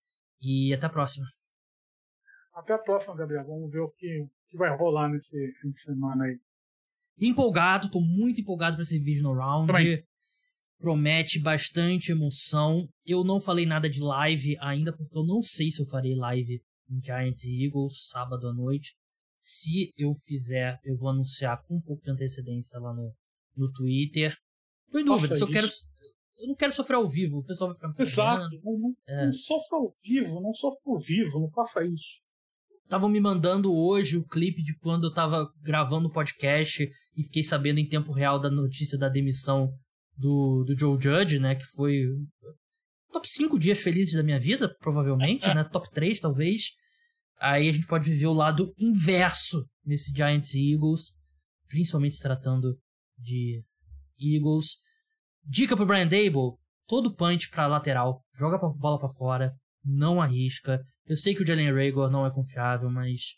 E até a próxima. Até a próxima, Gabriel. Vamos ver o que, que vai rolar nesse fim de semana aí. Empolgado, tô muito empolgado para esse Divisional Round. Também. Promete bastante emoção. Eu não falei nada de live ainda, porque eu não sei se eu farei live em Giants e Eagles sábado à noite. Se eu fizer, eu vou anunciar com um pouco de antecedência lá no, no Twitter. Tô em dúvida, se eu quero. Eu não quero sofrer ao vivo, o pessoal vai ficar me Exato, não, não, é. não sofra ao vivo, não sofra ao vivo, não faça isso estavam me mandando hoje o clipe de quando eu tava gravando o podcast e fiquei sabendo em tempo real da notícia da demissão do, do Joe Judge, né? Que foi top 5 dias felizes da minha vida, provavelmente, né? Top 3, talvez. Aí a gente pode viver o lado inverso nesse Giants e Eagles, principalmente se tratando de Eagles. Dica pro Brian Dable: todo punch pra lateral, joga a bola para fora, não arrisca. Eu sei que o Jalen Rager não é confiável, mas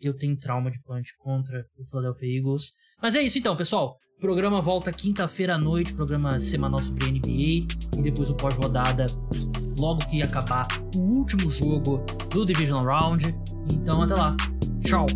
eu tenho trauma de punch contra o Philadelphia Eagles. Mas é isso então, pessoal. O programa volta quinta-feira à noite, programa semanal sobre NBA e depois o pós-rodada logo que acabar o último jogo do Divisional Round. Então até lá. Tchau.